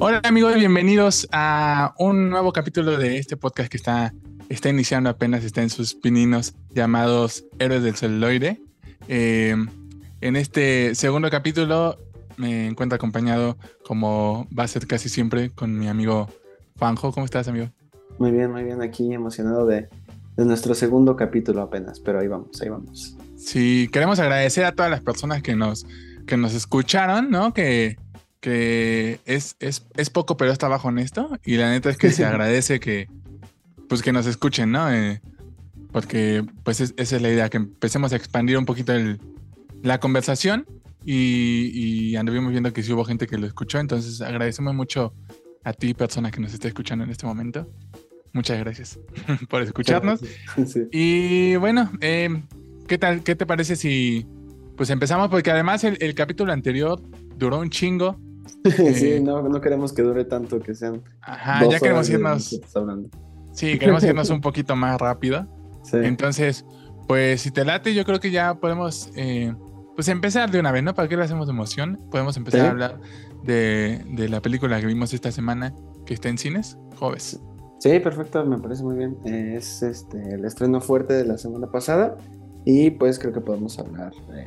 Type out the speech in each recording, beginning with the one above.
Hola amigos, bienvenidos a un nuevo capítulo de este podcast que está, está iniciando apenas, está en sus pininos llamados Héroes del Celuloide. Eh, en este segundo capítulo me encuentro acompañado, como va a ser casi siempre, con mi amigo Fanjo. ¿Cómo estás, amigo? Muy bien, muy bien. Aquí emocionado de, de nuestro segundo capítulo apenas, pero ahí vamos, ahí vamos. Sí, queremos agradecer a todas las personas que nos, que nos escucharon, ¿no? Que, que es, es, es poco, pero está bajo esto. Y la neta es que se agradece que, pues, que nos escuchen, ¿no? Eh, porque, pues, es- esa es la idea, que empecemos a expandir un poquito el- la conversación. Y, y anduvimos viendo que sí hubo gente que lo escuchó. Entonces, agradecemos mucho a ti, persona que nos está escuchando en este momento. Muchas gracias por escucharnos. Sí. Y bueno, eh, ¿qué tal? ¿Qué te parece si pues empezamos? Porque además el, el capítulo anterior duró un chingo. Sí, no, no queremos que dure tanto, que sean. Ajá, dos ya queremos irnos. Sí, queremos irnos un poquito más rápido. Sí. Entonces, pues si te late, yo creo que ya podemos eh, pues empezar de una vez, ¿no? ¿Para qué le hacemos emoción? Podemos empezar Sí. a hablar de, de la película que vimos esta semana que está en cines, Joves. Sí, perfecto, me parece muy bien. Eh, Es este el estreno fuerte de la semana pasada y pues creo que podemos hablar eh,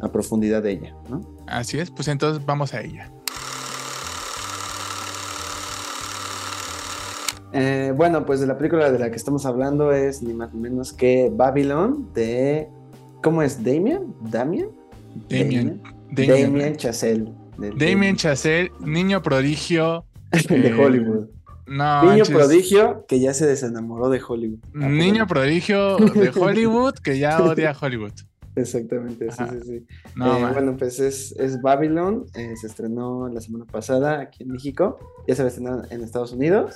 a profundidad de ella, ¿no? Así es, pues entonces vamos a ella. Eh, bueno, pues de la película de la que estamos hablando es ni más ni menos que Babylon de... ¿Cómo es? ¿Damien? ¿Damien? Damien. Damien, Damien, Chazelle. Damien Chazelle, niño prodigio. de eh, Hollywood. No, Niño manches. prodigio que ya se desenamoró de Hollywood. Ah, Niño prodigio de Hollywood que ya odia Hollywood. Exactamente, sí, Ajá. sí, sí. No, Eh, bueno, pues es, es Babylon, eh, se estrenó la semana pasada aquí en México, ya se va a estrenar en Estados Unidos.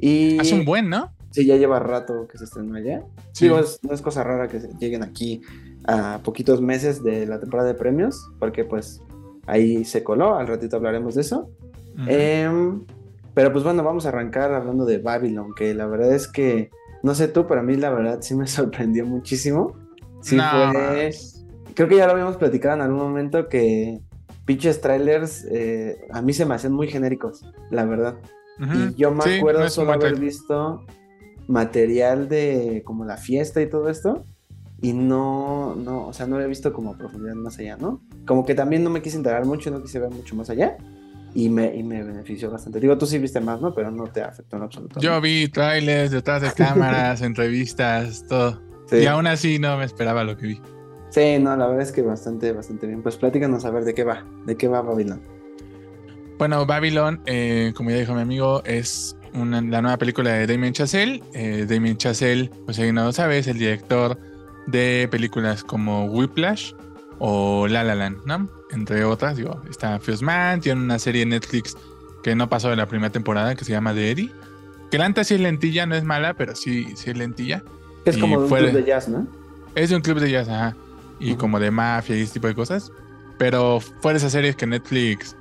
Y hace un buen, ¿no? sí, ya lleva rato que se estrenó allá. Sí. Digo, es- no es cosa rara que lleguen aquí a poquitos meses de la temporada de premios, porque pues ahí se coló, al ratito hablaremos de eso. Em, pero pues bueno, vamos a arrancar hablando de Babylon, que la verdad es que, no sé tú, pero a mí la verdad sí me sorprendió muchísimo. Sí No, fue... Creo que ya lo habíamos platicado en algún momento que pinches trailers eh, a mí se me hacen muy genéricos, la verdad. Ujú. Y yo me Sí, acuerdo no solo haber visto material de como la fiesta y todo esto. Y no, no, o sea, no había visto como a profundidad más allá, ¿no? Como que también no me quise integrar mucho, no quise ver mucho más allá. Y me, y me benefició bastante. Digo, tú sí viste más, ¿no? Pero no te afectó en absoluto. Yo vi trailers detrás de cámaras, entrevistas, todo. Sí. Y aún así no me esperaba lo que vi. Sí, no, la verdad es que bastante, bastante bien. Pues platícanos a ver de qué va, de qué va Babylon. Bueno, Babylon, eh, como ya dijo mi amigo, es una- la nueva película de Damien Chazelle. Eh, Damien Chazelle, pues alguien no lo sabe, es el director de películas como Whiplash o La La Land, ¿no? Entre otras, digo, está First Man, tiene una serie en Netflix que no pasó de la primera temporada que se llama The Eddie. Que la neta sí es lentilla, no es mala, pero sí, sí es lentilla. Es Y como de un club de jazz, ¿no? Es de un club de jazz, ajá. Y como de mafia y ese tipo de cosas. Pero fue de esas series que Netflix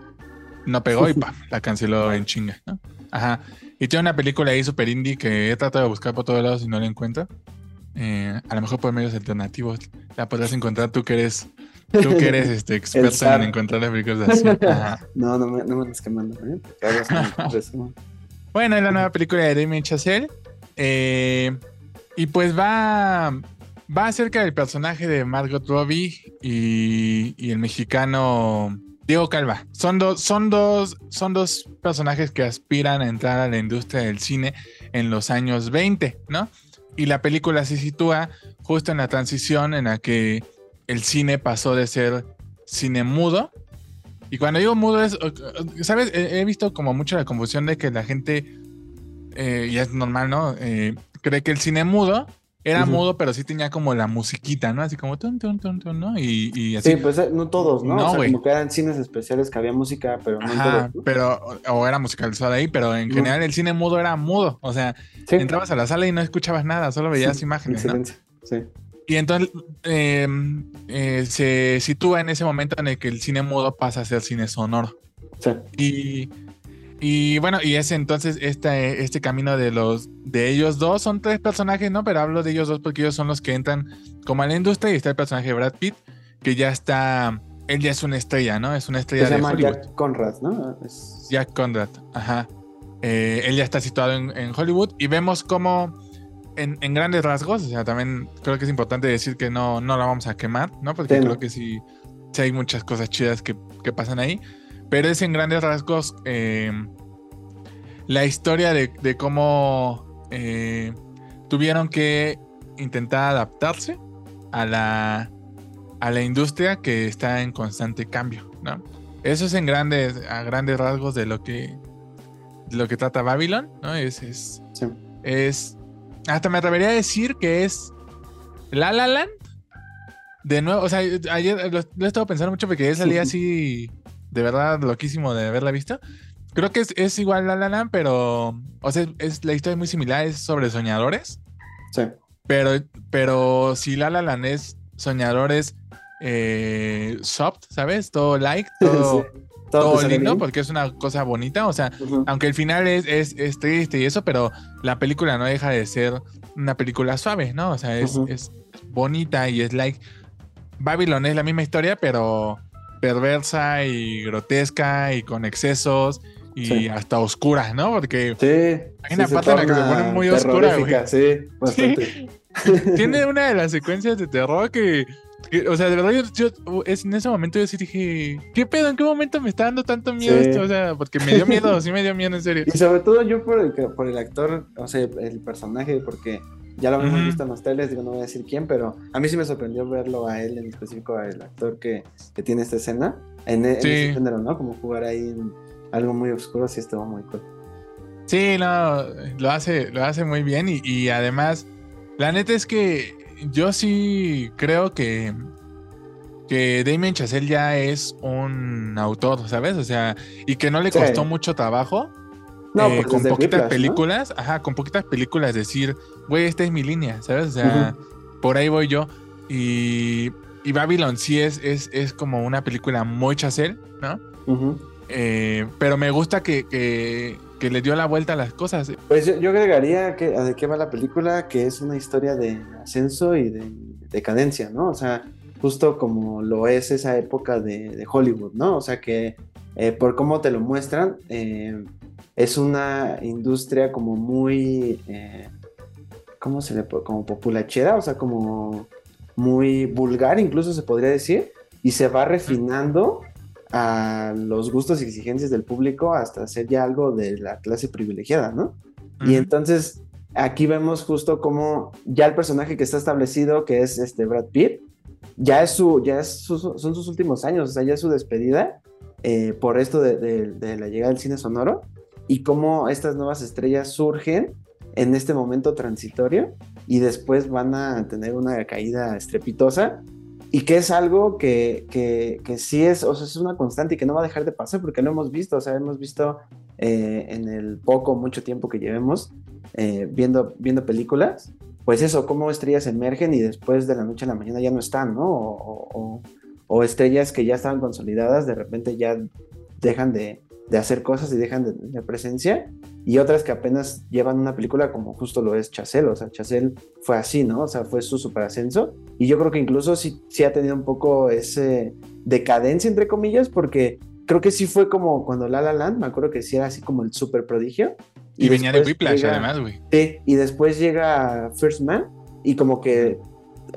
no pegó y pa, la canceló en chinga, ¿no? Ajá. Y tiene una película ahí super indie que he tratado de buscar por todos lados y no la encuentro. Eh, a lo mejor por medios alternativos la podrás encontrar tú que eres, tú que eres este, experto en encontrar las películas así. Ajá. No, no me, no me andes quemando, ¿eh? Bueno, es la nueva película de Damien Chazelle. eh, y pues va, va acerca del personaje de Margot Robbie y, y el mexicano Diego Calva. Son, dos son, dos, son dos personajes que aspiran a entrar a la industria del cine en los años 20, ¿no? Y la película se sitúa justo en la transición en la que el cine pasó de ser cine mudo. Y cuando digo mudo es, ¿sabes? He, visto como mucho la confusión de que la gente, eh, y es normal, ¿no? Eh, cree que el cine mudo era mudo, pero sí tenía como la musiquita, ¿no? Así como tun, tun, tun, tun, ¿no? Y, y así. Sí, pues eh, no todos, ¿no? No, o sea, como que eran cines especiales que había música, pero no Ajá, pero, o, era musicalizado ahí, pero en general el cine mudo era mudo. O sea, Sí. entrabas a la sala y no escuchabas nada, solo veías Sí, imágenes, silencio, Sí. Y entonces eh, eh, se sitúa en ese momento en el que el cine mudo pasa a ser cine sonoro. Sí. Y, y bueno, y es entonces este, este camino de los de ellos dos, son tres personajes, ¿no? Pero hablo de ellos dos porque ellos son los que entran como a la industria y está el personaje de Brad Pitt, que ya está él ya es una estrella, ¿no? Es una estrella se de llama Hollywood. Jack Conrad, ¿no? Es- Jack Conrad, ajá. Eh, él ya está situado en, en Hollywood y vemos cómo en, en grandes rasgos, o sea, también creo que es importante decir que no, no la vamos a quemar, ¿no? Porque Sí, no. creo que sí, sí hay muchas cosas chidas que, que pasan ahí, pero es en grandes rasgos eh, la historia de, de cómo eh, tuvieron que intentar adaptarse a la, a la industria que está en constante cambio, ¿no? Eso es en grandes, a grandes rasgos de lo que, de lo que trata Babylon, ¿no? Es, es, sí. es, hasta me atrevería a decir que es La La Land. De nuevo, o sea, ayer lo, lo he estado pensando mucho porque ayer salí así, de verdad, loquísimo de haberla visto. Creo que es, es igual La La Land, pero, o sea, es, la historia es muy similar, es sobre soñadores. Sí. Pero, pero si La La Land es soñadores eh, soft, ¿sabes? Todo light, todo, Sí. todo sale lindo, porque es una cosa bonita. O sea, aunque el final es, es, es triste y eso, pero la película no deja de ser una película suave, ¿no? O sea, es, es bonita y es like. Babylon es la misma historia, pero perversa y grotesca y con excesos y Sí. hasta oscura, ¿no? Porque Sí. Hay una sí, parte en la que se pone muy oscura, Sí, bastante. tiene una de las secuencias de terror que, que, o sea, de verdad, yo, yo- es, en ese momento yo sí dije, ¿qué pedo? ¿En qué momento me está dando tanto miedo esto? O sea, porque me dio miedo, sí me dio miedo, en serio. Y sobre todo yo por el, por el actor, o sea, el personaje, porque ya lo habíamos visto en los trailers, digo, no voy a decir quién, pero a mí sí me sorprendió verlo a él, en específico al actor que, que tiene esta escena, en, en Sí. ese género, ¿no? Como jugar ahí en algo muy oscuro, sí estuvo muy cool. Sí, no, lo hace, lo hace muy bien y, y además, la neta es que yo sí creo que, que Damien Chazelle ya es un autor, ¿sabes? O sea, y que no le Sí. costó mucho trabajo No, eh, pues con poquitas Whiplash, ¿no? películas, ajá, con poquitas películas decir, güey, esta es mi línea, ¿sabes? O sea, por ahí voy yo. Y, y Babylon sí es, es, es como una película muy Chazelle, ¿no? Eh, pero me gusta que, que, que le dio la vuelta a las cosas. Pues yo, yo agregaría que a de qué va la película, que es una historia de ascenso y de decadencia, ¿no? O sea, justo como lo es esa época de, de Hollywood, ¿no? O sea que eh, por cómo te lo muestran, eh, es una industria como muy, eh, ¿cómo se le puede? Como populachera, o sea, como muy vulgar, incluso se podría decir, y se va refinando a los gustos y exigencias del público hasta ser ya algo de la clase privilegiada, ¿no? Y entonces aquí vemos justo como ya el personaje que está establecido, que es este Brad Pitt, ya es su, ya es su- son sus últimos años, o sea, ya es su despedida eh, por esto de, de- de la llegada del cine sonoro y cómo estas nuevas estrellas surgen en este momento transitorio y después van a tener una caída estrepitosa y que es algo que, que, que sí es, o sea, es una constante y que no va a dejar de pasar porque lo hemos visto, o sea, hemos visto eh, en el poco, mucho tiempo que llevemos eh, viendo, viendo películas, pues eso, cómo estrellas emergen y después de la noche a la mañana ya no están, ¿no? O, o- o- estrellas que ya estaban consolidadas, de repente ya dejan de, de hacer cosas y dejan de, de presencia, y otras que apenas llevan una película como justo lo es Chazelle, o sea, Chazelle fue así, ¿no? O sea, fue su super ascenso, y yo creo que incluso sí, sí ha tenido un poco ese decadencia, entre comillas, porque creo que sí fue como cuando La La Land, me acuerdo que sí era así como el super prodigio. Y, venía de Whiplash, llega- además, güey. Sí, y después llega First Man y como que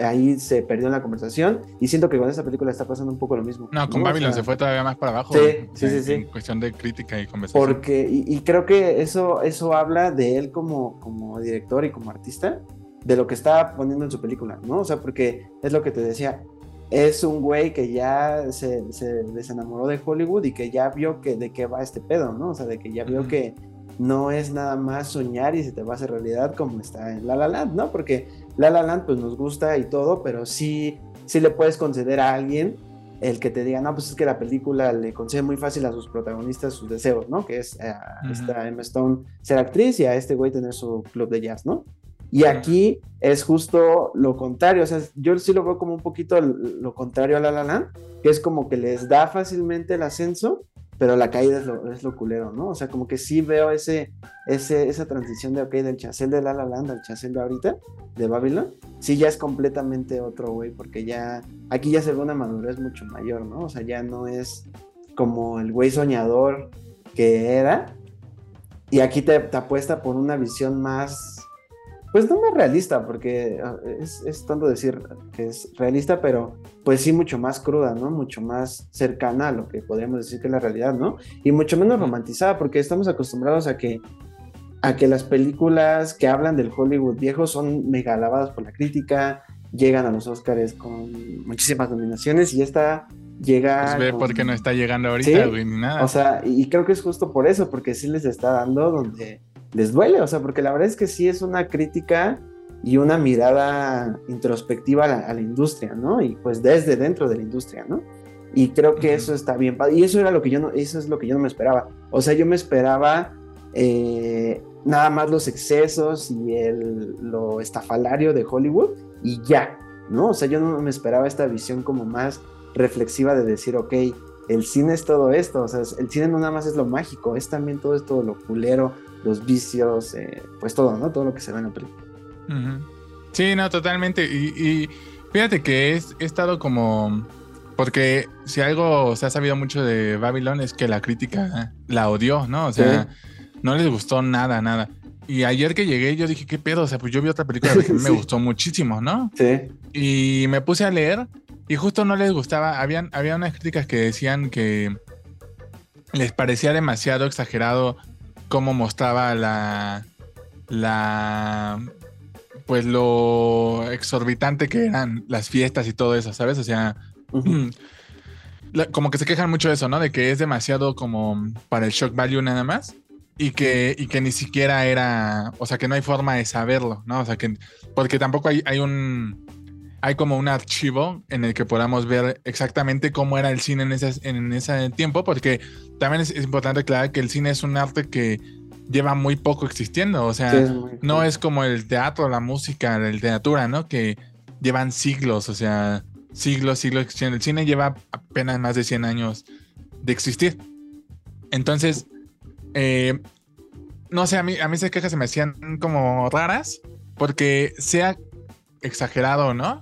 ahí se perdió en la conversación y siento que con esta película está pasando un poco lo mismo. No, con O Babylon sea, se fue todavía más para abajo. Sí, güey. sí, sí, En- sí. En cuestión de crítica y conversación. Porque, y, y creo que eso, eso habla de él como, como director y como artista, de lo que está poniendo en su película, ¿no? O sea, porque es lo que te decía, es un güey que ya se, se desenamoró de Hollywood y que ya vio que de qué va este pedo, ¿no? O sea, de que ya vio Ujú. que no es nada más soñar y se te va a hacer realidad como está en La La Land, ¿no? Porque La La Land pues nos gusta y todo, pero sí, sí le puedes conceder a alguien el que te diga, no, pues es que la película le concede muy fácil a sus protagonistas sus deseos, ¿no? Que es a Ujú. esta Emma Stone ser actriz y a este güey tener su club de jazz, ¿no? Y aquí es justo lo contrario, o sea, yo sí lo veo como un poquito lo contrario a La La Land, que es como que les da fácilmente el ascenso, pero la caída es lo, es lo culero, ¿no? O sea, como que sí veo ese, ese, esa transición de, ok, del chasel de La La Land al chasel de ahorita, de Babylon, sí ya es completamente otro, güey, porque ya, aquí ya se ve una madurez mucho mayor, ¿no? O sea, ya no es como el güey soñador que era, y aquí te, te apuesta por una visión más pues no más realista, porque ah, es, es, tanto decir que es realista, pero pues sí mucho más cruda, ¿no? Mucho más cercana a lo que podríamos decir que es la realidad, ¿no? Y mucho menos romantizada, porque estamos acostumbrados a que, a que las películas que hablan del Hollywood viejo son mega alabadas por la crítica, llegan a los Oscars con muchísimas nominaciones y esta llega... Pues ve porque no está llegando ahorita, güey, ni nada. O sea, y creo que es justo por eso, porque sí les está dando donde les duele, o sea, porque la verdad es que sí es una crítica y una mirada introspectiva a la, industria, ¿no? Y pues desde dentro de la industria, ¿no? Y creo que eso está bien. Y eso era lo que yo no, eso es lo que yo no me esperaba. O sea, yo me esperaba eh, nada más los excesos y el, lo estafalario de Hollywood y ya, ¿no? O sea, yo no me esperaba esta visión como más reflexiva de decir, ok, el cine es todo esto, o sea, el cine no nada más es lo mágico, es también todo esto, lo culero, los vicios, eh, pues todo, ¿no? Todo lo que se ve en la película. Sí, no, totalmente. Y, fíjate que he, estado como... Porque si algo se ha sabido mucho de Babylon es que la crítica la odió, ¿no? O sea, no les gustó nada, nada. Y ayer que llegué yo dije, ¿qué pedo? O sea, pues yo vi otra película que me gustó muchísimo, ¿no? Sí. Y me puse a leer y justo no les gustaba. Habían, había unas críticas que decían que les parecía demasiado exagerado cómo mostraba la, la, pues lo exorbitante que eran las fiestas y todo eso, ¿sabes? O sea, como que se quejan mucho de eso, ¿no? De que es demasiado como para el shock value nada más y que, y que ni siquiera era, o sea, que no hay forma de saberlo, ¿no? O sea, que, porque tampoco hay, hay un, hay como un archivo en el que podamos ver exactamente cómo era el cine en ese, en ese tiempo, porque también es, importante aclarar que el cine es un arte que lleva muy poco existiendo, o sea, no es como el teatro, la música, la literatura, ¿no? Que llevan siglos, o sea, siglos, siglos existiendo. El cine lleva apenas más de 100 años de existir. Entonces, eh, no sé, a mí, a mí esas quejas se me hacían como raras, porque sea exagerado, ¿no?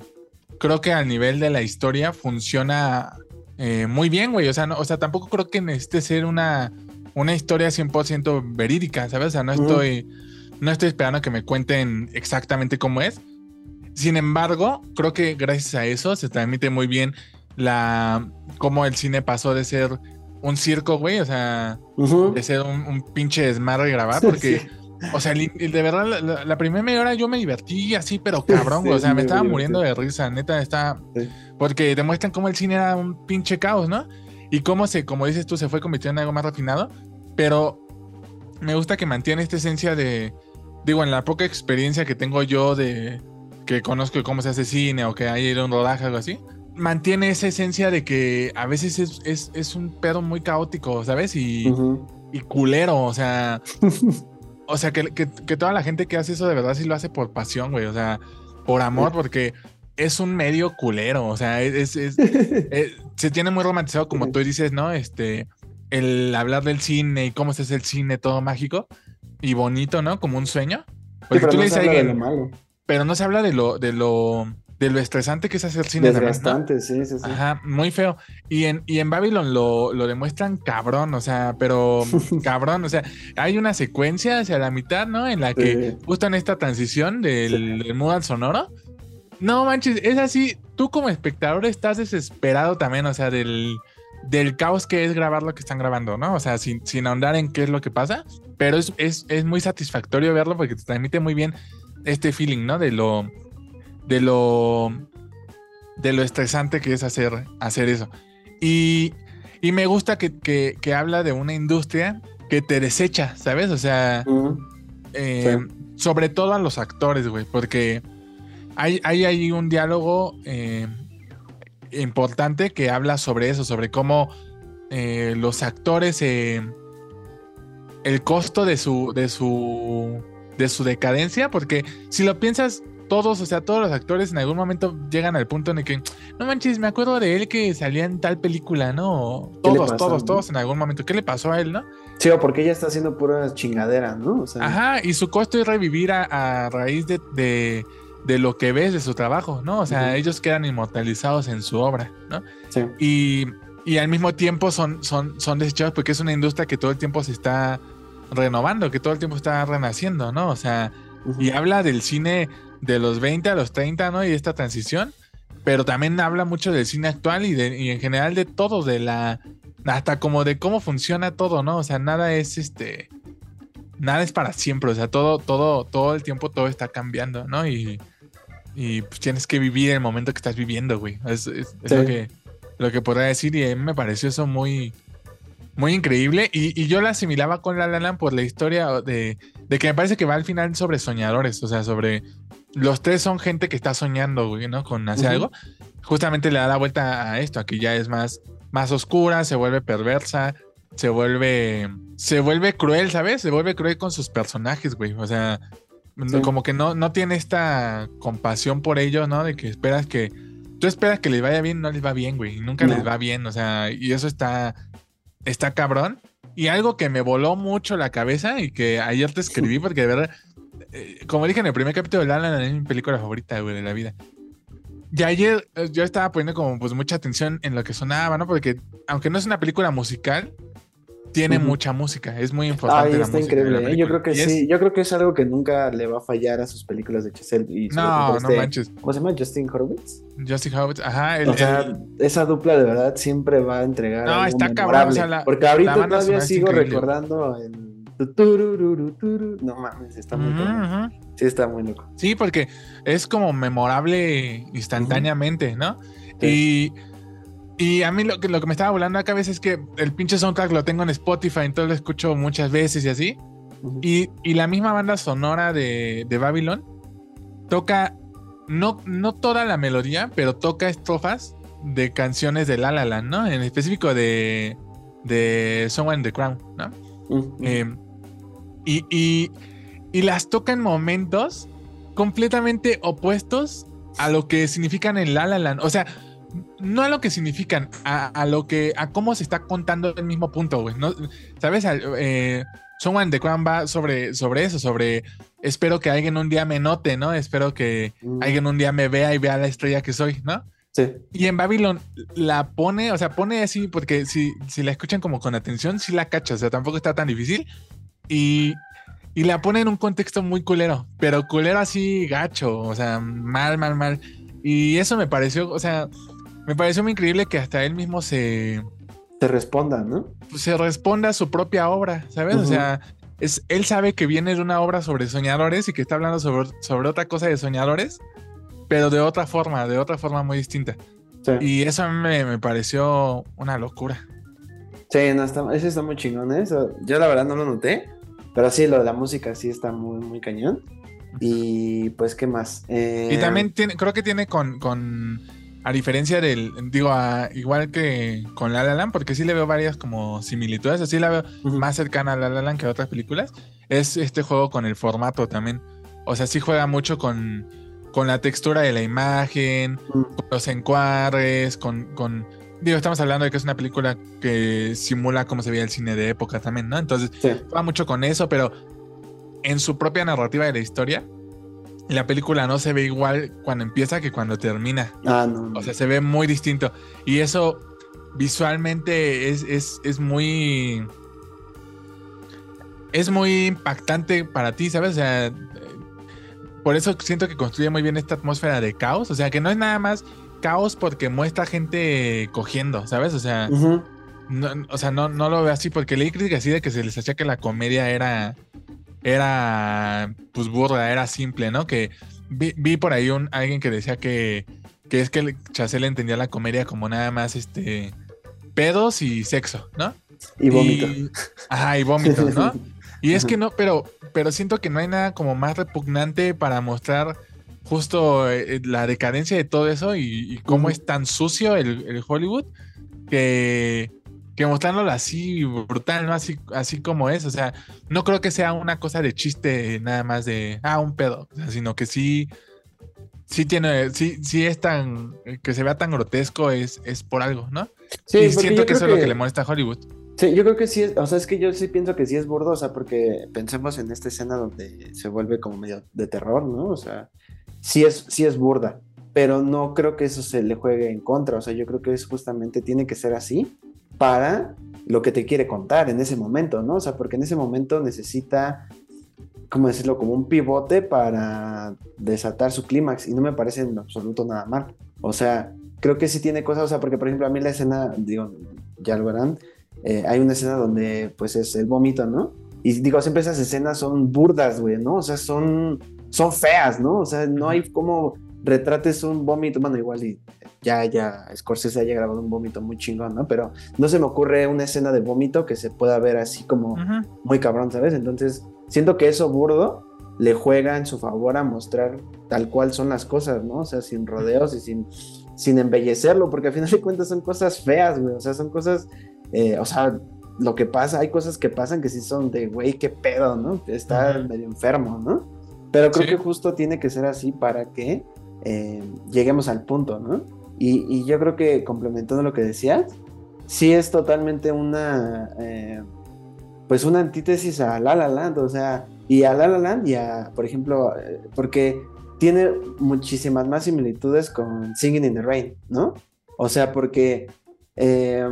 Creo que al nivel de la historia funciona eh, muy bien, güey. O sea, no, o sea, tampoco creo que necesite ser una, una historia 100% verídica, ¿sabes? O sea, no estoy, no estoy esperando que me cuenten exactamente cómo es. Sin embargo, creo que gracias a eso se transmite muy bien la cómo el cine pasó de ser un circo, güey, o sea, de ser un, pinche desmadre grabar, porque o sea, de verdad, la, primera media hora yo me divertí así, pero cabrón, o sea, me estaba muriendo de risa, neta, está. Porque demuestran cómo el cine era un pinche caos, ¿no? Y cómo se, como dices tú, se fue convirtiendo en algo más refinado, pero me gusta que mantiene esta esencia de, digo, en la poca experiencia que tengo yo de que conozco cómo se hace cine o que hay un rodaje o algo así, mantiene esa esencia de que a veces es, es, un pedo muy caótico, ¿sabes? Y, y culero, o sea, o sea, que, toda la gente que hace eso de verdad sí lo hace por pasión, güey. O sea, por amor, porque es un medio culero. O sea, es, eh, se tiene muy romantizado, como tú dices, ¿no? Este, el hablar del cine y cómo se hace el cine todo mágico y bonito, ¿no? Como un sueño. Porque tú le dices a alguien. Pero no se habla de lo, de lo de lo estresante que es hacer cine. Desgastante, sí, sí, sí. Ajá, muy feo. Y en, y en Babylon lo, lo demuestran cabrón, o sea, pero cabrón, o sea, hay una secuencia hacia la mitad, ¿no? En la que justo en esta transición del, del al sonoro. No manches, es así, tú como espectador estás desesperado también, o sea, del, del caos que es grabar lo que están grabando, ¿no? O sea, sin, sin ahondar en qué es lo que pasa, pero es, es, es muy satisfactorio verlo porque te transmite muy bien este feeling, ¿no? De lo de lo, de lo estresante que es hacer, hacer eso. Y, me gusta que, habla de una industria que te desecha, ¿sabes? O sea, eh, sobre todo a los actores, güey, porque hay, hay ahí un diálogo eh, importante que habla sobre eso, sobre cómo eh, los actores, el costo de su, de su, de su decadencia, porque si lo piensas, todos, o sea, todos los actores en algún momento llegan al punto en el que, no manches, me acuerdo de él que salía en tal película, ¿no? Todos, todos, todos en algún momento. ¿Qué le pasó a él, no? Sí, o porque ella está haciendo puras chingaderas, ¿no? Ajá, y su costo es revivir a, raíz de, de, lo que ves de su trabajo, ¿no? O sea, ellos quedan inmortalizados en su obra, ¿no? Sí. Y, y al mismo tiempo son, son, son desechados porque es una industria que todo el tiempo se está renovando, que todo el tiempo está renaciendo, ¿no? O sea, y habla del cine de los 20 a los 30, ¿no? Y esta transición, pero también habla mucho del cine actual y, de, y en general de todo, de la, hasta como de cómo funciona todo, ¿no? O sea, nada es este, nada es para siempre, o sea, todo, todo, todo el tiempo todo está cambiando, ¿no? Y, y pues tienes que vivir el momento que estás viviendo, güey. Es, lo que lo que podría decir y a mí me pareció eso muy, muy increíble. Y, yo la asimilaba con La La Land por la historia de, de, que me parece que va al final sobre soñadores, o sea, sobre los tres son gente que está soñando, güey, ¿no? Con hacer algo. Justamente le da la vuelta a esto, aquí ya es más, más oscura, se vuelve perversa, se vuelve, se vuelve cruel, ¿sabes? Se vuelve cruel con sus personajes, güey. O sea, como que no, no tiene esta compasión por ellos, ¿no? De que esperas que, tú esperas que les vaya bien, no les va bien, güey. Nunca les va bien, o sea, y eso está, está cabrón. Y algo que me voló mucho la cabeza y que ayer te escribí porque de verdad, eh, como dije en el primer capítulo de La es mi película favorita, güey, de la vida. Y ayer eh, yo estaba poniendo como pues mucha atención en lo que sonaba, ¿no? Porque aunque no es una película musical, tiene mucha música, es muy importante. Ay, está increíble. ¿eh? Yo creo que sí, yo creo que es algo que nunca le va a fallar a sus películas de Chesel. Y no, no este, manches. ¿Cómo se llama? Justin Horowitz. Justin Horowitz, ajá. o sea, esa dupla de verdad siempre va a entregar. No, está cabrón. O sea, la, Porque ahorita todavía sigo recordando el. No mames, está muy uh Sí, está muy loco. Sí, porque es como memorable instantáneamente, ¿no? Y y a mí lo que, lo que me estaba volando a cabeza es que el pinche soundtrack lo tengo en Spotify, entonces lo escucho muchas veces y así. y, la misma banda sonora de, de Babylon toca, no, no toda la melodía, pero toca estrofas de canciones de La La Land, ¿no? En específico de, de Someone in the Crown, ¿no? Eh, y, y, y las toca en momentos completamente opuestos a lo que significan en La La Land. O sea, no a lo que significan, a, lo que, a cómo se está contando el mismo punto, güey. ¿no? ¿Sabes? Eh, Someone the Crown va sobre, sobre eso, sobre espero que alguien un día me note, ¿no? Espero que mm. alguien un día me vea y vea la estrella que soy, ¿no? Sí. Y en Babylon la pone, o sea, pone así, porque si, si la escuchan como con atención, sí la cacha, o sea, tampoco está tan difícil. Y, y la pone en un contexto muy culero, pero culero así gacho, o sea, mal, mal, mal. Y eso me pareció, o sea, me pareció muy increíble que hasta él mismo se... Se responda, ¿no? Pues, se responda a su propia obra, ¿sabes? O sea, es, él sabe que viene de una obra sobre soñadores y que está hablando sobre, sobre otra cosa de soñadores, pero de otra forma, de otra forma muy distinta. Y eso a mí me, pareció una locura. Sí, no, está, ese está muy chingón, ¿eh? yo la verdad no lo noté, pero sí, lo de la música sí está muy, muy cañón. Y pues, ¿qué más? Y también eh, tiene, creo que tiene con, con a diferencia del, digo, igual que con La La Land, porque sí le veo varias como similitudes, así la veo más cercana a La La Land que a otras películas, es este juego con el formato también. O sea, sí juega mucho con, con la textura de la imagen, con los encuadres, con, con, digo, estamos hablando de que es una película que simula cómo se veía el cine de época también, ¿no? Entonces, juega mucho con eso, pero en su propia narrativa de la historia, la película no se ve igual cuando empieza que cuando termina. Ah, no, O sea, se ve muy distinto. Y eso visualmente es, es, muy. Es muy impactante para ti, ¿sabes? O sea, por eso siento que construye muy bien esta atmósfera de caos. O sea, que no es nada más caos porque muestra gente cogiendo, ¿sabes? O sea, no, o sea, no, no lo veo así porque leí críticas así de que se les hacía que la comedia era era pues burda, era simple, ¿no? Que vi, por ahí un alguien que decía que, que es que Chacel entendía la comedia como nada más este pedos y sexo, ¿no? Y vómito. ajá, y vómito, ¿no? Y es que no, pero, pero siento que no hay nada como más repugnante para mostrar justo eh, la decadencia de todo eso y, cómo es tan sucio el, el Hollywood que, que mostrándolo así brutal, ¿no? Así, así como es. O sea, no creo que sea una cosa de chiste nada más de, ah, un pedo, sino que sí, sí tiene, sí, sí es tan, que se vea tan grotesco es, es por algo, ¿no? Sí, y siento que eso es lo que le molesta a Hollywood. Sí, yo creo que sí, es, o sea, es que yo sí pienso que sí es burdo, o sea, porque pensemos en esta escena donde se vuelve como medio de terror, ¿no? O sea, sí es, sí es burda, pero no creo que eso se le juegue en contra, o sea, yo creo que es justamente, tiene que ser así para lo que te quiere contar en ese momento, ¿no? O sea, porque en ese momento necesita, ¿cómo decirlo? Como un pivote para desatar su clímax y no me parece en absoluto nada mal. O sea, creo que sí tiene cosas, o sea, porque por ejemplo a mí la escena, digo, ya lo verán, eh, hay una escena donde pues es el vómito, ¿no? Y digo, siempre esas escenas son burdas, güey, ¿no? O sea, son, son feas, ¿no? O sea, no hay como retrates un vómito, bueno, igual y ya, ya, Scorsese haya grabado un vómito muy chingón, ¿no? Pero no se me ocurre una escena de vómito que se pueda ver así como muy cabrón, ¿sabes? Entonces, siento que eso burdo le juega en su favor a mostrar tal cual son las cosas, ¿no? O sea, sin rodeos y sin, sin embellecerlo, porque al final de cuentas son cosas feas, güey, o sea, son cosas, eh, o sea, lo que pasa, hay cosas que pasan que sí son de, güey, qué pedo, ¿no? Está medio enfermo, ¿no? Pero creo Sí. que justo tiene que ser así para que eh, lleguemos al punto, ¿no? Y, y yo creo que complementando lo que decías, sí es totalmente una, eh, pues una antítesis a La La Land, o sea, y a La La Land y a, por ejemplo, eh, porque tiene muchísimas más similitudes con Singing in the Rain, ¿no? O sea, porque eh,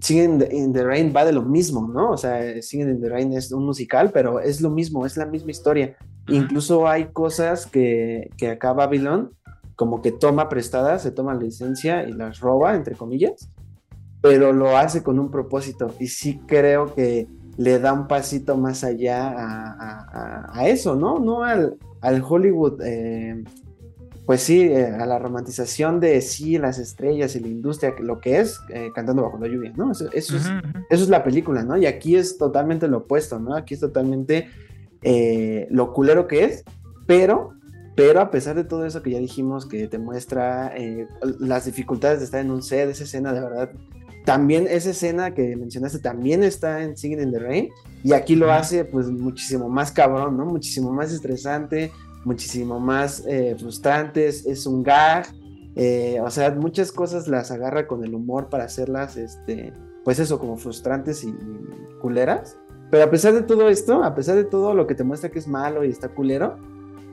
Singing in the, in the Rain va de lo mismo, ¿no? O sea, Singing in the Rain es un musical, pero es lo mismo, es la misma historia. Incluso hay cosas que, que acá Babylon como que toma prestadas, se toma licencia y las roba, entre comillas, pero lo hace con un propósito. Y sí creo que le da un pasito más allá a, a- a- a eso, ¿no? No al, al Hollywood, eh, pues sí, eh, a la romantización de sí, las estrellas y la industria, lo que es eh, cantando bajo la lluvia, ¿no? Eso, eso es, Ujú, ujú. eso es la película, ¿no? Y aquí es totalmente lo opuesto, ¿no? Aquí es totalmente eh, lo culero que es, pero, pero a pesar de todo eso que ya dijimos, que te muestra eh, las dificultades de estar en un set, esa escena de verdad, también esa escena que mencionaste también está en Singing in the Rain, y aquí lo hace pues muchísimo más cabrón, ¿no? Muchísimo más estresante, muchísimo más eh, frustrante, es, es un gag, eh, o sea, muchas cosas las agarra con el humor para hacerlas, este, pues eso, como frustrantes y, y culeras. Pero a pesar de todo esto, a pesar de todo lo que te muestra que es malo y está culero,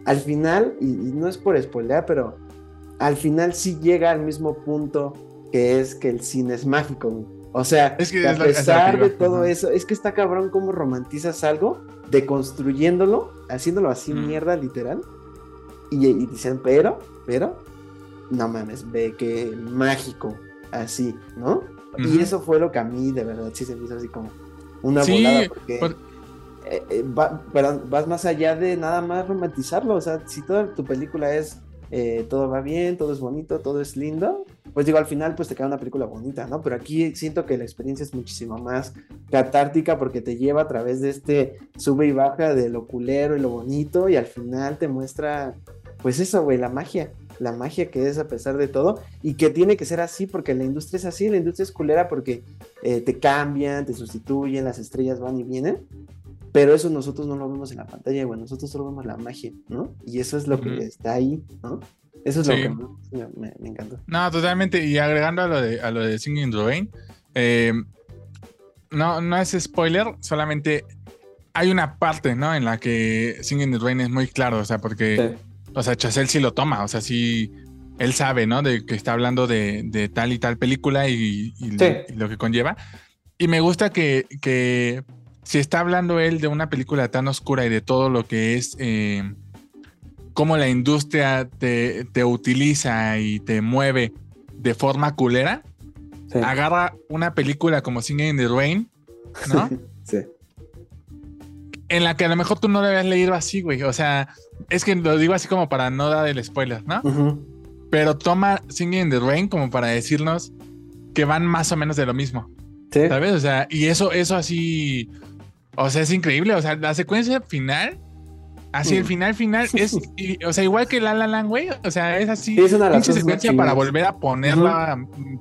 al final, y, y no es por spoilear, pero al final sí llega al mismo punto que es que el cine es mágico. güey. O sea, Es que que a pesar de todo eso, es que está cabrón cómo romantizas algo, deconstruyéndolo, haciéndolo así Mm. mierda literal, y, y dicen, pero, pero, no mames, ve que mágico, así, ¿no? Y eso fue lo que a mí de verdad sí se me hizo así como una Sí, volada, porque por- eh, eh, vas más allá de nada más romantizarlo, o sea, si toda tu película es eh, todo va bien, todo es bonito, todo es lindo, pues digo, al final pues te queda una película bonita, ¿no? Pero aquí siento que la experiencia es muchísimo más catártica porque te lleva a través de este sube y baja de lo culero y lo bonito y al final te muestra, pues eso, güey, la magia, la magia que es a pesar de todo y que tiene que ser así porque la industria es así, la industria es culera porque eh, te cambian, te sustituyen, las estrellas van y vienen. Pero eso nosotros no lo vemos en la pantalla, güey. Nosotros solo vemos la magia, ¿no? Y eso es lo que está ahí, ¿no? Eso es lo que me, me- me encantó. No, totalmente. Y agregando a lo de, a lo de Singing in the Rain, eh, no, no es spoiler, solamente hay una parte, ¿no? En la que Singing in the Rain es muy claro, o sea, porque, Sí. o sea, Chazelle sí lo toma, o sea, sí, él sabe, ¿no? De que está hablando de, de tal y tal película y, y- Sí. y lo que conlleva. Y me gusta que, que si está hablando él de una película tan oscura y de todo lo que es eh, cómo la industria te, te utiliza y te mueve de forma culera, Sí. agarra una película como Singing in the Rain, ¿no? sí. en la que a lo mejor tú no lo habías leído así, güey. O sea, es que lo digo así como para no dar el spoiler, ¿no? Pero toma Singing in the Rain como para decirnos que van más o menos de lo mismo, Sí. ¿sabes? O sea, y eso, eso así, o sea, es increíble. O sea, la secuencia final, así el Mm. final final es, y- o sea, igual que La La Land, güey. O sea, es así. Sí, es una de secuencia para volver a ponerla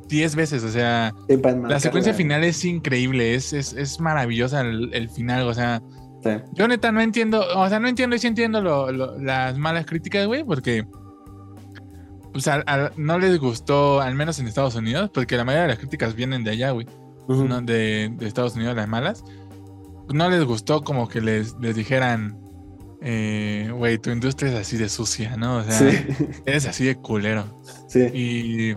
10 veces. O sea, Sí, la secuencia final es increíble, es, es, es maravillosa el, el final. O sea, Sí. yo neta no entiendo, o sea, no entiendo y sí entiendo lo- lo- las malas críticas, güey, porque pues no les gustó, al menos en Estados Unidos, porque la mayoría de las críticas vienen de allá, güey, no de, Estados Unidos, las malas. No les gustó como que les, les dijeran, eh, güey, tu industria es así de sucia, ¿no? O sea, eres así de culero. Sí. Y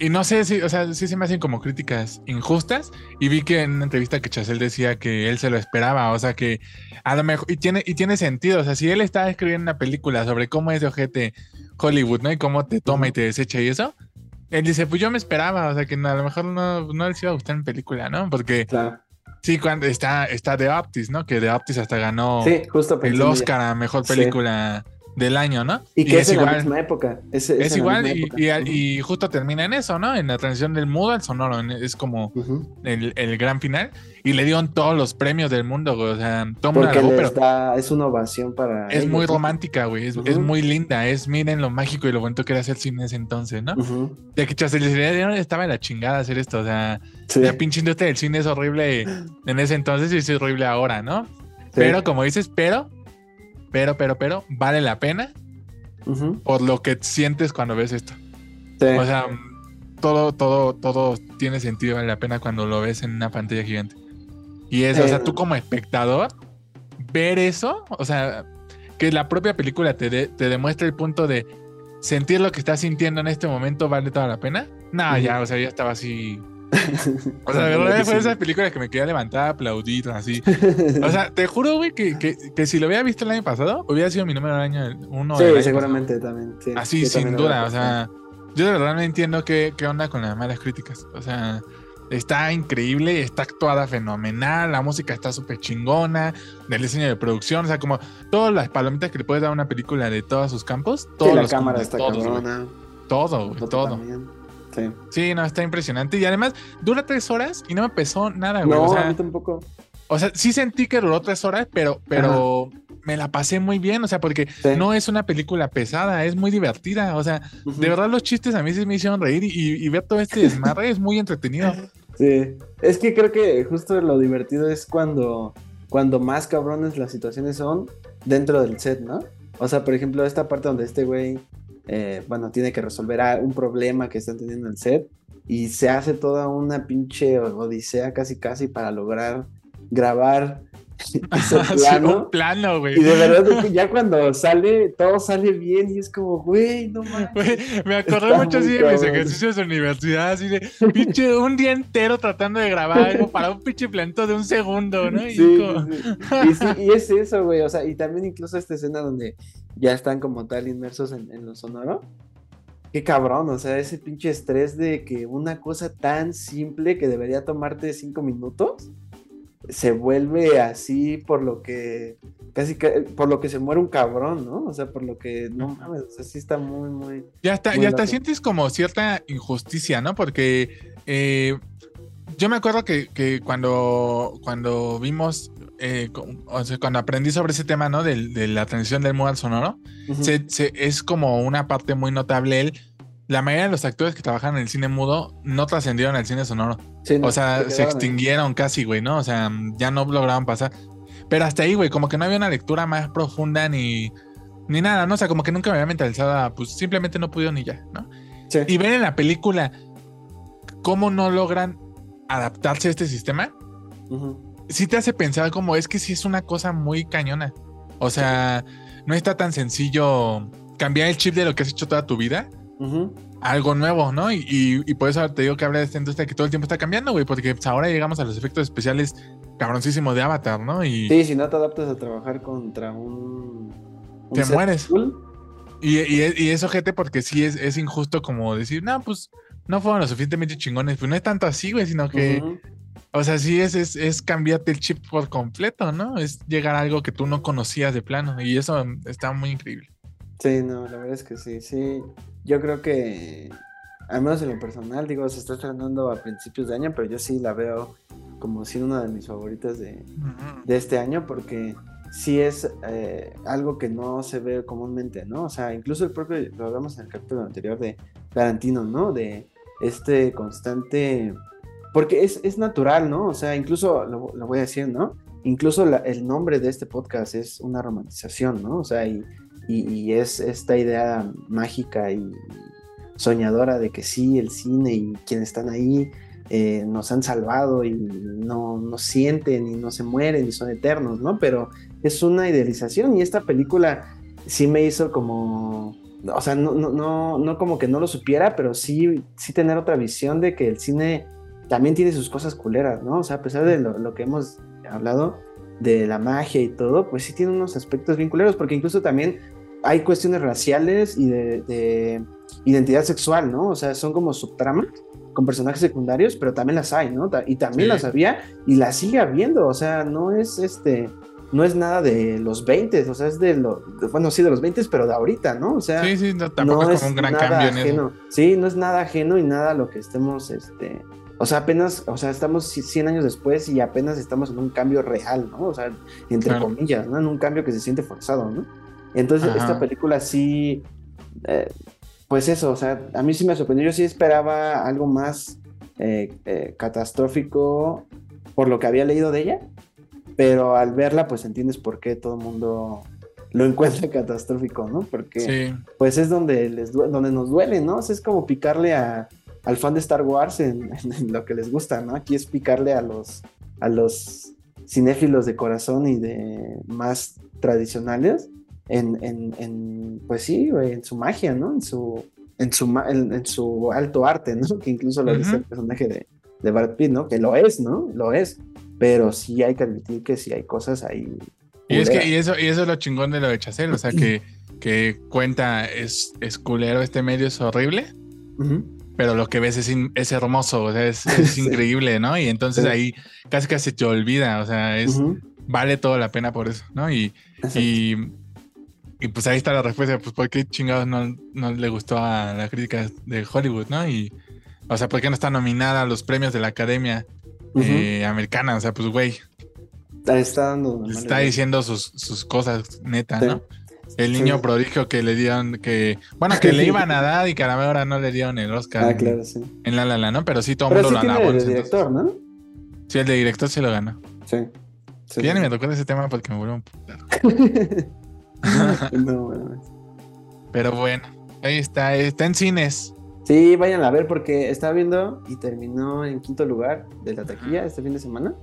y no sé si, o sea, sí se me hacen como críticas injustas. Y vi que en una entrevista que Chacel decía que él se lo esperaba. O sea que a lo mejor, y tiene, y tiene sentido. O sea, si él estaba escribiendo una película sobre cómo es de ojete Hollywood, ¿no? Y cómo te toma y te desecha y eso. Él dice, pues yo me esperaba, o sea que a lo mejor no, no les iba a gustar en película, ¿no? Porque sí, cuando está, está The Optis, ¿no? Que The Optis hasta ganó el Oscar a mejor película del año, ¿no? Y que es, igual, la misma época. Es, igual y, justo termina en eso, ¿no? En la transición del mudo al sonoro. Es como el, gran final. Y le dieron todos los premios del mundo, güey. O sea, toma pero es una ovación para. Es muy romántica, güey. Es, muy linda. Es, miren lo mágico y lo bonito que era hacer cine en ese entonces, ¿no? De que estaba en la chingada hacer esto. O sea, la pinche industria del cine es horrible en ese entonces y es horrible ahora, ¿no? Pero como dices, pero pero, pero, pero, vale la pena por lo que sientes cuando ves esto. O sea, todo, todo, todo tiene sentido, vale la pena cuando lo ves en una pantalla gigante. Y eso, o sea, tú como espectador, ver eso, o sea, que la propia película te, te demuestre el punto de sentir lo que estás sintiendo en este momento, vale toda la pena. Nada, ya, o sea, ya estaba así o sea, de verdad fue de esas películas que me quedé levantada, aplaudir, así. O sea, te juro, güey, que, que, si lo hubiera visto el año pasado, hubiera sido mi número del año uno. Sí, seguramente también. así, sin duda. O sea, yo de verdad no entiendo qué, qué onda con las malas críticas. O sea, está increíble, está actuada fenomenal, la música está súper chingona, el diseño de producción, o sea, como todas las palomitas que le puedes dar a una película de todos sus campos. Toda la cámara está todos, Todo, güey, todo. Sí. no, está impresionante. Y además dura tres horas y no me pesó nada, güey. No, o sea, a mí tampoco. O sea, sí sentí que duró tres horas, pero, pero me la pasé muy bien. O sea, porque no es una película pesada, es muy divertida. O sea, de verdad los chistes a mí sí me hicieron reír y, ver todo este desmadre es muy entretenido. Sí, es que creo que justo lo divertido es cuando, cuando más cabrones las situaciones son dentro del set, ¿no? O sea, por ejemplo, esta parte donde este güey eh, bueno, tiene que resolver un problema que están teniendo en el set y se hace toda una pinche odisea casi casi para lograr grabar ese plano. plano, güey. Y de verdad ya cuando sale, todo sale bien y es como, güey, no mames. me acordé mucho así de mis ejercicios de universidad, así de pinche un día entero tratando de grabar algo para un pinche planto de un segundo, ¿no? Y, sí, y, es eso, güey. O sea, y también incluso esta escena donde ya están como tal inmersos en, en lo sonoro. Qué cabrón, o sea, ese pinche estrés de que una cosa tan simple que debería tomarte cinco minutos se vuelve así por lo que casi por lo que se muere un cabrón, ¿no? O sea, por lo que no mames, o sea, sí está muy, muy. Ya está, ya hasta sientes como cierta injusticia, ¿no? Porque eh, yo me acuerdo que, cuando, cuando vimos, eh, o sea, cuando aprendí sobre ese tema, ¿no? De, la transición del modo al sonoro, es como una parte muy notable él la mayoría de los actores que trabajan en el cine mudo no trascendieron al cine sonoro. o sea, se extinguieron casi, güey, ¿no? O sea, ya no lograban pasar. Pero hasta ahí, güey, como que no había una lectura más profunda ni, ni nada, ¿no? O sea, como que nunca me había mentalizado, pues simplemente no pudieron ni ya, ¿no? Y ver en la película cómo no logran adaptarse a este sistema, sí te hace pensar como es que sí es una cosa muy cañona. O sea, no está tan sencillo cambiar el chip de lo que has hecho toda tu vida algo nuevo, ¿no? Y, por eso te digo que habla de esta industria que todo el tiempo está cambiando, güey, porque pues, ahora llegamos a los efectos especiales cabroncísimos de Avatar, ¿no? Y, sí, si no te adaptas a trabajar contra un... te mueres. Y, y, es ojete porque sí es, injusto como decir, no, pues no fueron lo suficientemente chingones. Pues no es tanto así, güey, sino que... O sea, sí es, es, es, cambiarte el chip por completo, ¿no? Es llegar a algo que tú no conocías de plano. Y eso está muy increíble. Sí, no, la verdad es que sí, sí. Yo creo que, al menos en lo personal, digo, se está estrenando a principios de año, pero yo sí la veo como siendo una de mis favoritas de, este año, porque sí es eh, algo que no se ve comúnmente, ¿no? O sea, incluso el propio, lo hablamos en el capítulo anterior de Tarantino, ¿no? De este constante, porque es, es natural, ¿no? O sea, incluso lo, lo voy a decir, ¿no? Incluso el nombre de este podcast es una romantización, ¿no? O sea, y y, es esta idea mágica y soñadora de que sí, el cine y quienes están ahí eh, nos han salvado y no, no sienten y no se mueren y son eternos, ¿no? Pero es una idealización y esta película sí me hizo como, o sea, no, no, no, no como que no lo supiera, pero sí, sí tener otra visión de que el cine también tiene sus cosas culeras, ¿no? O sea, a pesar de lo, que hemos hablado de la magia y todo, pues sí tiene unos aspectos bien culeros, porque incluso también hay cuestiones raciales y de, identidad sexual, ¿no? O sea, son como subtramas con personajes secundarios, pero también las hay, ¿no? Y también las había y las sigue habiendo, o sea, no es este no es nada de los 20, o sea, es de lo, bueno, sí, de los 20, pero de ahorita, ¿no? O sea, sí, sí, tampoco es como un gran cambio en eso. Sí, no es nada ajeno y nada lo que estemos, este, o sea, apenas, o sea, estamos 100 años después y apenas estamos en un cambio real, ¿no? O sea, entre comillas, ¿no? En un cambio que se siente forzado, ¿no? Entonces, esta película sí, eh, pues eso, o sea, a mí sí me sorprendió, yo sí esperaba algo más eh, eh, catastrófico por lo que había leído de ella pero al verla pues entiendes por qué todo el mundo lo encuentra catastrófico, ¿no? Porque pues es donde les donde nos duele, ¿no? es como picarle a, al fan de Star Wars en, lo que les gusta, ¿no? Aquí es picarle a los a los cinéfilos de corazón y de más tradicionales en, en, pues sí, en su magia, ¿no? En su en su, en, su alto arte, ¿no? Que incluso lo dice el personaje de, de Brad Pitt, ¿no? Que lo es, ¿no? Lo es pero sí hay que admitir que sí hay cosas ahí. Y es que y eso, y eso es lo chingón de lo de Chacel, o sea que, que cuenta es, es culero, este medio es horrible, pero lo que ves es, es hermoso, o sea, es, increíble, ¿no? Y entonces ahí casi casi te olvida, o sea, es vale toda la pena por eso, ¿no? Y, y, y, pues ahí está la respuesta, pues ¿por qué chingados no, no le gustó a la crítica de Hollywood, ¿no? Y, o sea, ¿por qué no está nominada a los premios de la Academia? Eh, americana. O sea, pues, güey. Está dando. Está diciendo sus, cosas, neta, ¿no? El niño prodigio que le dieron, que, bueno, que le iban a dar y que a la hora no le dieron el Oscar. Ah, claro, sí. En La La La, ¿no? Pero sí todo el mundo lo alabó. El director, ¿no? Sí, el de director sí lo ganó. Sí. ya ni me tocó ese tema porque me vuelvo un putar. no. Pero bueno, ahí está, está en cines. Sí, vayan a ver porque estaba viendo y terminó en quinto lugar de la taquilla este fin de semana.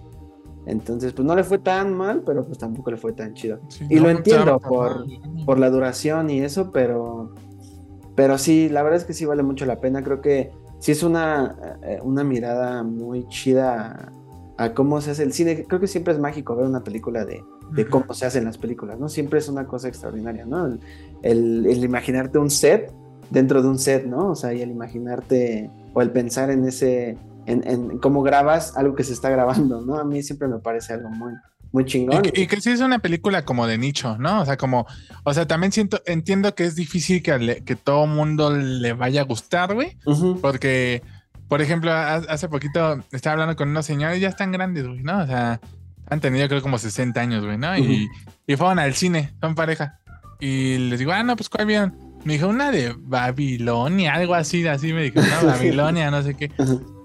Entonces, pues no le fue tan mal, pero pues tampoco le fue tan chido. y lo entiendo por, por la duración y eso, pero, pero sí, la verdad es que sí vale mucho la pena. Creo que sí es una, eh, una mirada muy chida a, cómo se hace el cine. Creo que siempre es mágico ver una película de, de cómo se hacen las películas, ¿no? Siempre es una cosa extraordinaria, ¿no? el, el imaginarte un set dentro de un set, ¿no? O sea, y el imaginarte o el pensar en ese, en, cómo grabas algo que se está grabando, ¿no? A mí siempre me parece algo muy, muy chingón. Y, que sí es una película como de nicho, ¿no? O sea, como, o sea, también siento, entiendo que es difícil que, que todo mundo le vaya a gustar, güey, porque, por ejemplo, hace poquito estaba hablando con unos señores, ya están grandes, güey, ¿no? O sea, han tenido creo como 60 años, güey, ¿no? y, y fueron al cine, son pareja. Y les digo, ah, no, pues ¿cuál vieron? Me dijo una de Babilonia, algo así, así me dijo, no, Babilonia, no sé qué.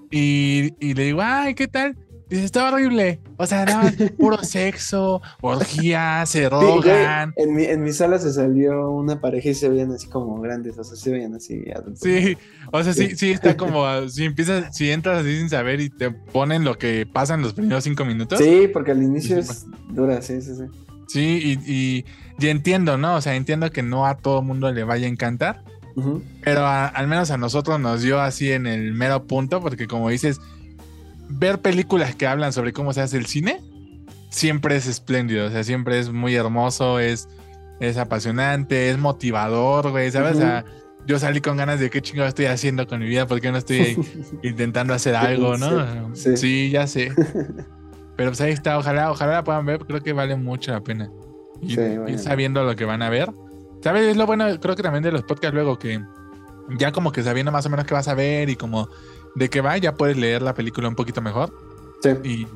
Y, y le digo, ay, ¿qué tal? Dice, está horrible. O sea, nada puro sexo, orgías, se rogan. en, mi, en mi sala se salió una pareja y se veían así como grandes, o sea, se veían así adultos. Sí, o sea, sí, sí, está como, si empiezas, si entras así sin saber y te ponen lo que pasa en los primeros cinco minutos. Sí, porque al inicio es dura, sí, sí, sí. Sí, y, y, entiendo, ¿no? O sea, entiendo que no a todo mundo le vaya a encantar, pero al menos a nosotros nos dio así en el mero punto, porque como dices, ver películas que hablan sobre cómo se hace el cine siempre es espléndido, o sea, siempre es muy hermoso, es, es apasionante, es motivador, güey, ¿sabes? O sea, yo salí con ganas de qué chingado estoy haciendo con mi vida, porque no estoy intentando hacer algo, ¿no? sí ya sé. Pero pues ahí está, ojalá, ojalá la puedan ver, creo que vale mucho la pena. Y, sabiendo lo que van a ver. ¿Sabes? Es lo bueno, creo que también de los podcasts luego que ya como que sabiendo más o menos qué vas a ver y como de qué va, ya puedes leer la película un poquito mejor. Sí.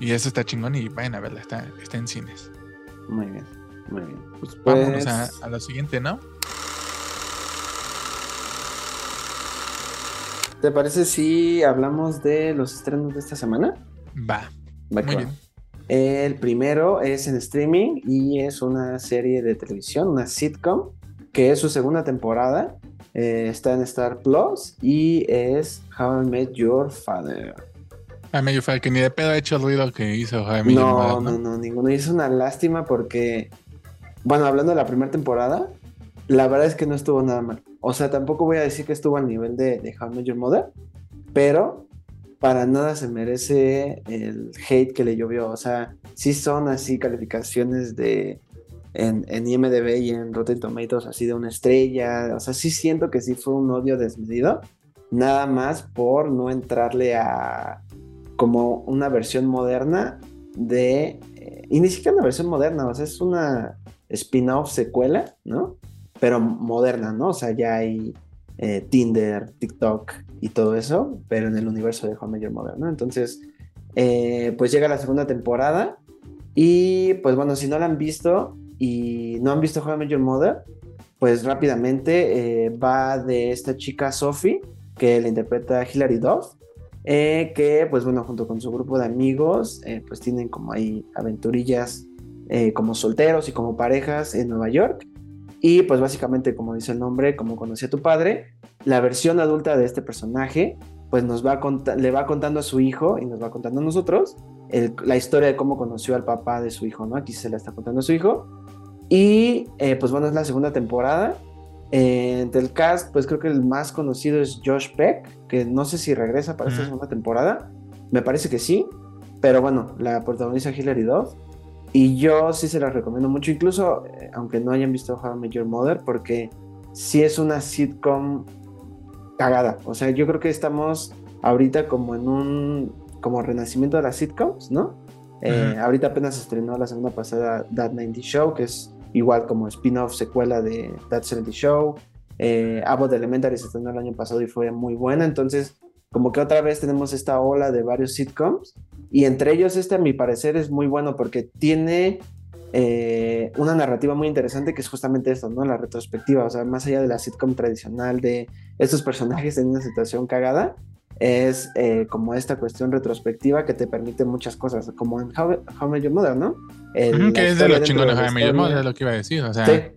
Y, eso está chingón y vayan a verla, está, está en cines. Muy bien, muy bien. Pues, Vámonos a, pues a lo siguiente, ¿no? ¿Te parece si hablamos de los estrenos de esta semana? Va. Muy bien. El primero es en streaming y es una serie de televisión, una sitcom, que es su segunda temporada. Eh, está en Star Plus y es How I Met Your Father. How I Met Your Father, que ni de pedo ha hecho el ruido que hizo How I Met no, Your Father. No, no, no, ninguno. Y es una lástima porque, bueno, hablando de la primera temporada, la verdad es que no estuvo nada mal. O sea, tampoco voy a decir que estuvo al nivel de, de How I Met Your Mother, pero para nada se merece el hate que le llovió. O sea, sí son así calificaciones de en, en, IMDB y en Rotten Tomatoes así de una estrella. O sea, sí siento que sí fue un odio desmedido. Nada más por no entrarle a como una versión moderna de... Eh, y ni siquiera una versión moderna, o sea, es una spin-off secuela, ¿no? Pero moderna, ¿no? O sea, ya hay eh, Tinder, TikTok y todo eso, pero en el universo de Home Major Modern, ¿no? Entonces, eh, pues llega la segunda temporada y pues bueno, si no la han visto y no han visto Home Major Modern, pues rápidamente eh, va de esta chica Sophie, que la interpreta Hilary Duff, que pues bueno, junto con su grupo de amigos, pues tienen como ahí aventurillas como solteros y como parejas en Nueva York. Y pues básicamente, como dice el nombre, como conocí a tu padre, la versión adulta de este personaje, pues nos va le va contando a su hijo y nos va contando a nosotros la historia de cómo conoció al papá de su hijo, ¿no? Aquí se la está contando a su hijo. Y eh, pues bueno, es la segunda temporada. Eh, del cast, pues creo que el más conocido es Josh Peck, que no sé si regresa para esta segunda temporada. Me parece que sí, pero bueno, la protagoniza Hilary Duff. Y yo sí se las recomiendo mucho, incluso eh, aunque no hayan visto How I Met Your Mother, porque sí es una sitcom cagada. O sea, yo creo que estamos ahorita como en un como renacimiento de las sitcoms, ¿no? Eh, ahorita apenas estrenó la semana pasada That 90 Show, que es igual como spin-off secuela de That 70 Show. Eh, Abbott Elementary se estrenó el año pasado y fue muy buena. Entonces, como que otra vez tenemos esta ola de varios sitcoms y entre ellos este a mi parecer es muy bueno porque tiene eh, una narrativa muy interesante que es justamente esto, ¿no? La retrospectiva, o sea, más allá de la sitcom tradicional de estos personajes en una situación cagada, es eh, como esta cuestión retrospectiva que te permite muchas cosas, como en How, How I Your Mother, ¿no? que es de lo chingón de How I Your Mother, es lo que iba a decir, o sea,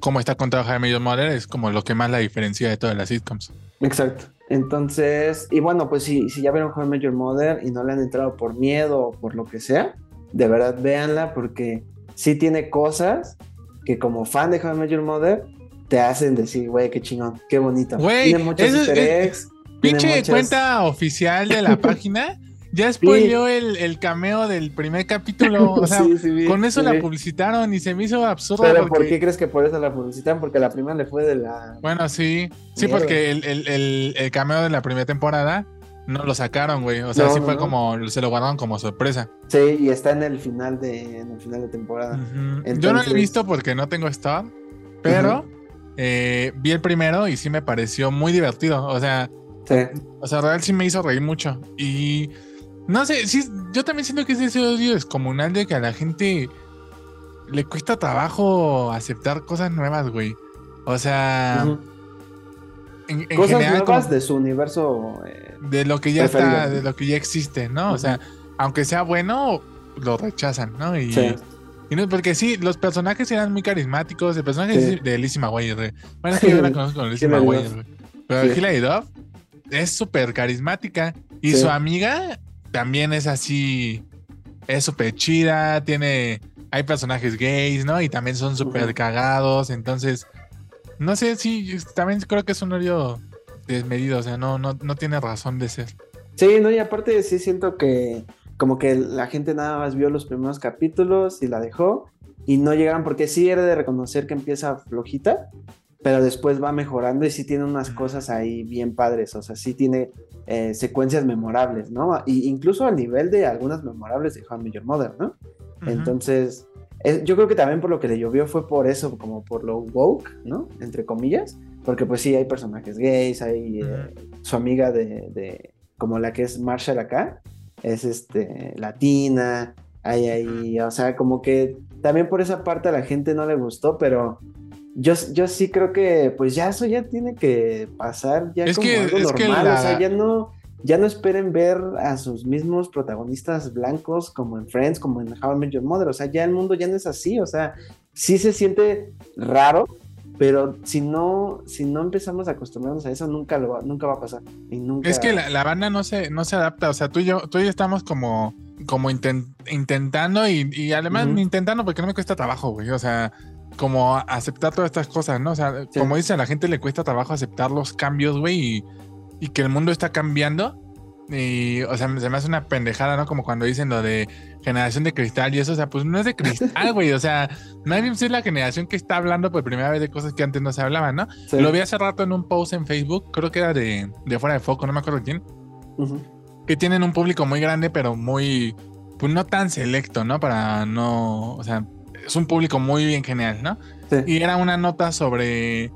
cómo está contado How I Your Mother es como lo que más la diferencia de todas las sitcoms. Exacto. Entonces, y bueno, pues si, si ya vieron How I Your Mother y no le han entrado por miedo o por lo que sea, de verdad véanla porque sí tiene cosas que como fan de How I Your Mother te hacen decir, güey, qué chingón, qué bonito. Güey, tiene muchos easter eggs. Pinche cuenta oficial de la página ya spoileó el, cameo del primer capítulo. O sea, con eso la publicitaron y se me hizo absurdo. ¿Pero por qué crees que por eso la publicitaron? Porque la primera le fue de la. Bueno, sí. Sí, porque el, cameo de la primera temporada no lo sacaron, güey. O sea, sí fue como. Se lo guardaron como sorpresa. Sí, y está en el final de, en el final de temporada. Yo no lo he visto porque no tengo Star, pero eh, vi el primero y sí me pareció muy divertido. O sea. O sea, real sí me hizo reír mucho. Y no sé, sí, yo también siento que es ese odio descomunal de que a la gente le cuesta trabajo aceptar cosas nuevas, güey. O sea. en, cosas nuevas de su universo. Eh, de lo que ya está, de lo que ya existe, ¿no? O sea, aunque sea bueno, lo rechazan, ¿no? Y, sí. y no, porque sí, los personajes eran muy carismáticos. El personaje de Lizzie McGuire, Bueno, es que yo la conozco con Lizzie McGuire, Pero Hilary Duff es súper carismática. Y su amiga también es así, es súper chida, tiene, hay personajes gays, ¿no? Y también son súper cagados, entonces, no sé, sí, también creo que es un odio desmedido, o sea, no, no, no tiene razón de ser. Sí, no, y aparte sí siento que como que la gente nada más vio los primeros capítulos y la dejó y no llegaron porque sí era de reconocer que empieza flojita, pero después va mejorando y sí tiene unas cosas ahí bien padres, o sea, sí tiene eh, secuencias memorables, ¿no? Y incluso al nivel de algunas memorables de How I Your Mother, ¿no? Entonces, yo creo que también por lo que le llovió fue por eso, como por lo woke, ¿no? Entre comillas, porque pues sí, hay personajes gays, hay eh, su amiga de, como la que es Marshall acá, es este, latina, hay ahí, o sea, como que también por esa parte a la gente no le gustó, pero yo, yo sí creo que pues ya eso ya tiene que pasar ya como algo normal, o sea, ya no, ya no esperen ver a sus mismos protagonistas blancos como en Friends, como en How I Met Your Mother. O sea, ya el mundo ya no es así. O sea, sí se siente raro, pero si no, si no empezamos a acostumbrarnos a eso, nunca, lo, nunca va a pasar. Y nunca... Es que la, banda no se, no se adapta. O sea, tú y yo, tú y yo estamos como, como intentando y, además intentando porque no me cuesta trabajo, güey. O sea, como aceptar todas estas cosas, ¿no? O sea, como dice, a la gente le cuesta trabajo aceptar los cambios, güey, y, y que el mundo está cambiando. Y, o sea, se me hace una pendejada, ¿no? Como cuando dicen lo de generación de cristal y eso, o sea, pues no es de cristal, güey, o sea, nadie es la generación que está hablando por primera vez de cosas que antes no se hablaban, ¿no? Lo vi hace rato en un post en Facebook, creo que era de, de fuera de foco, no me acuerdo quién, que tienen un público muy grande, pero muy, pues no tan selecto, ¿no? Para no, o sea, es un público muy bien genial, ¿no? Y era una nota sobre,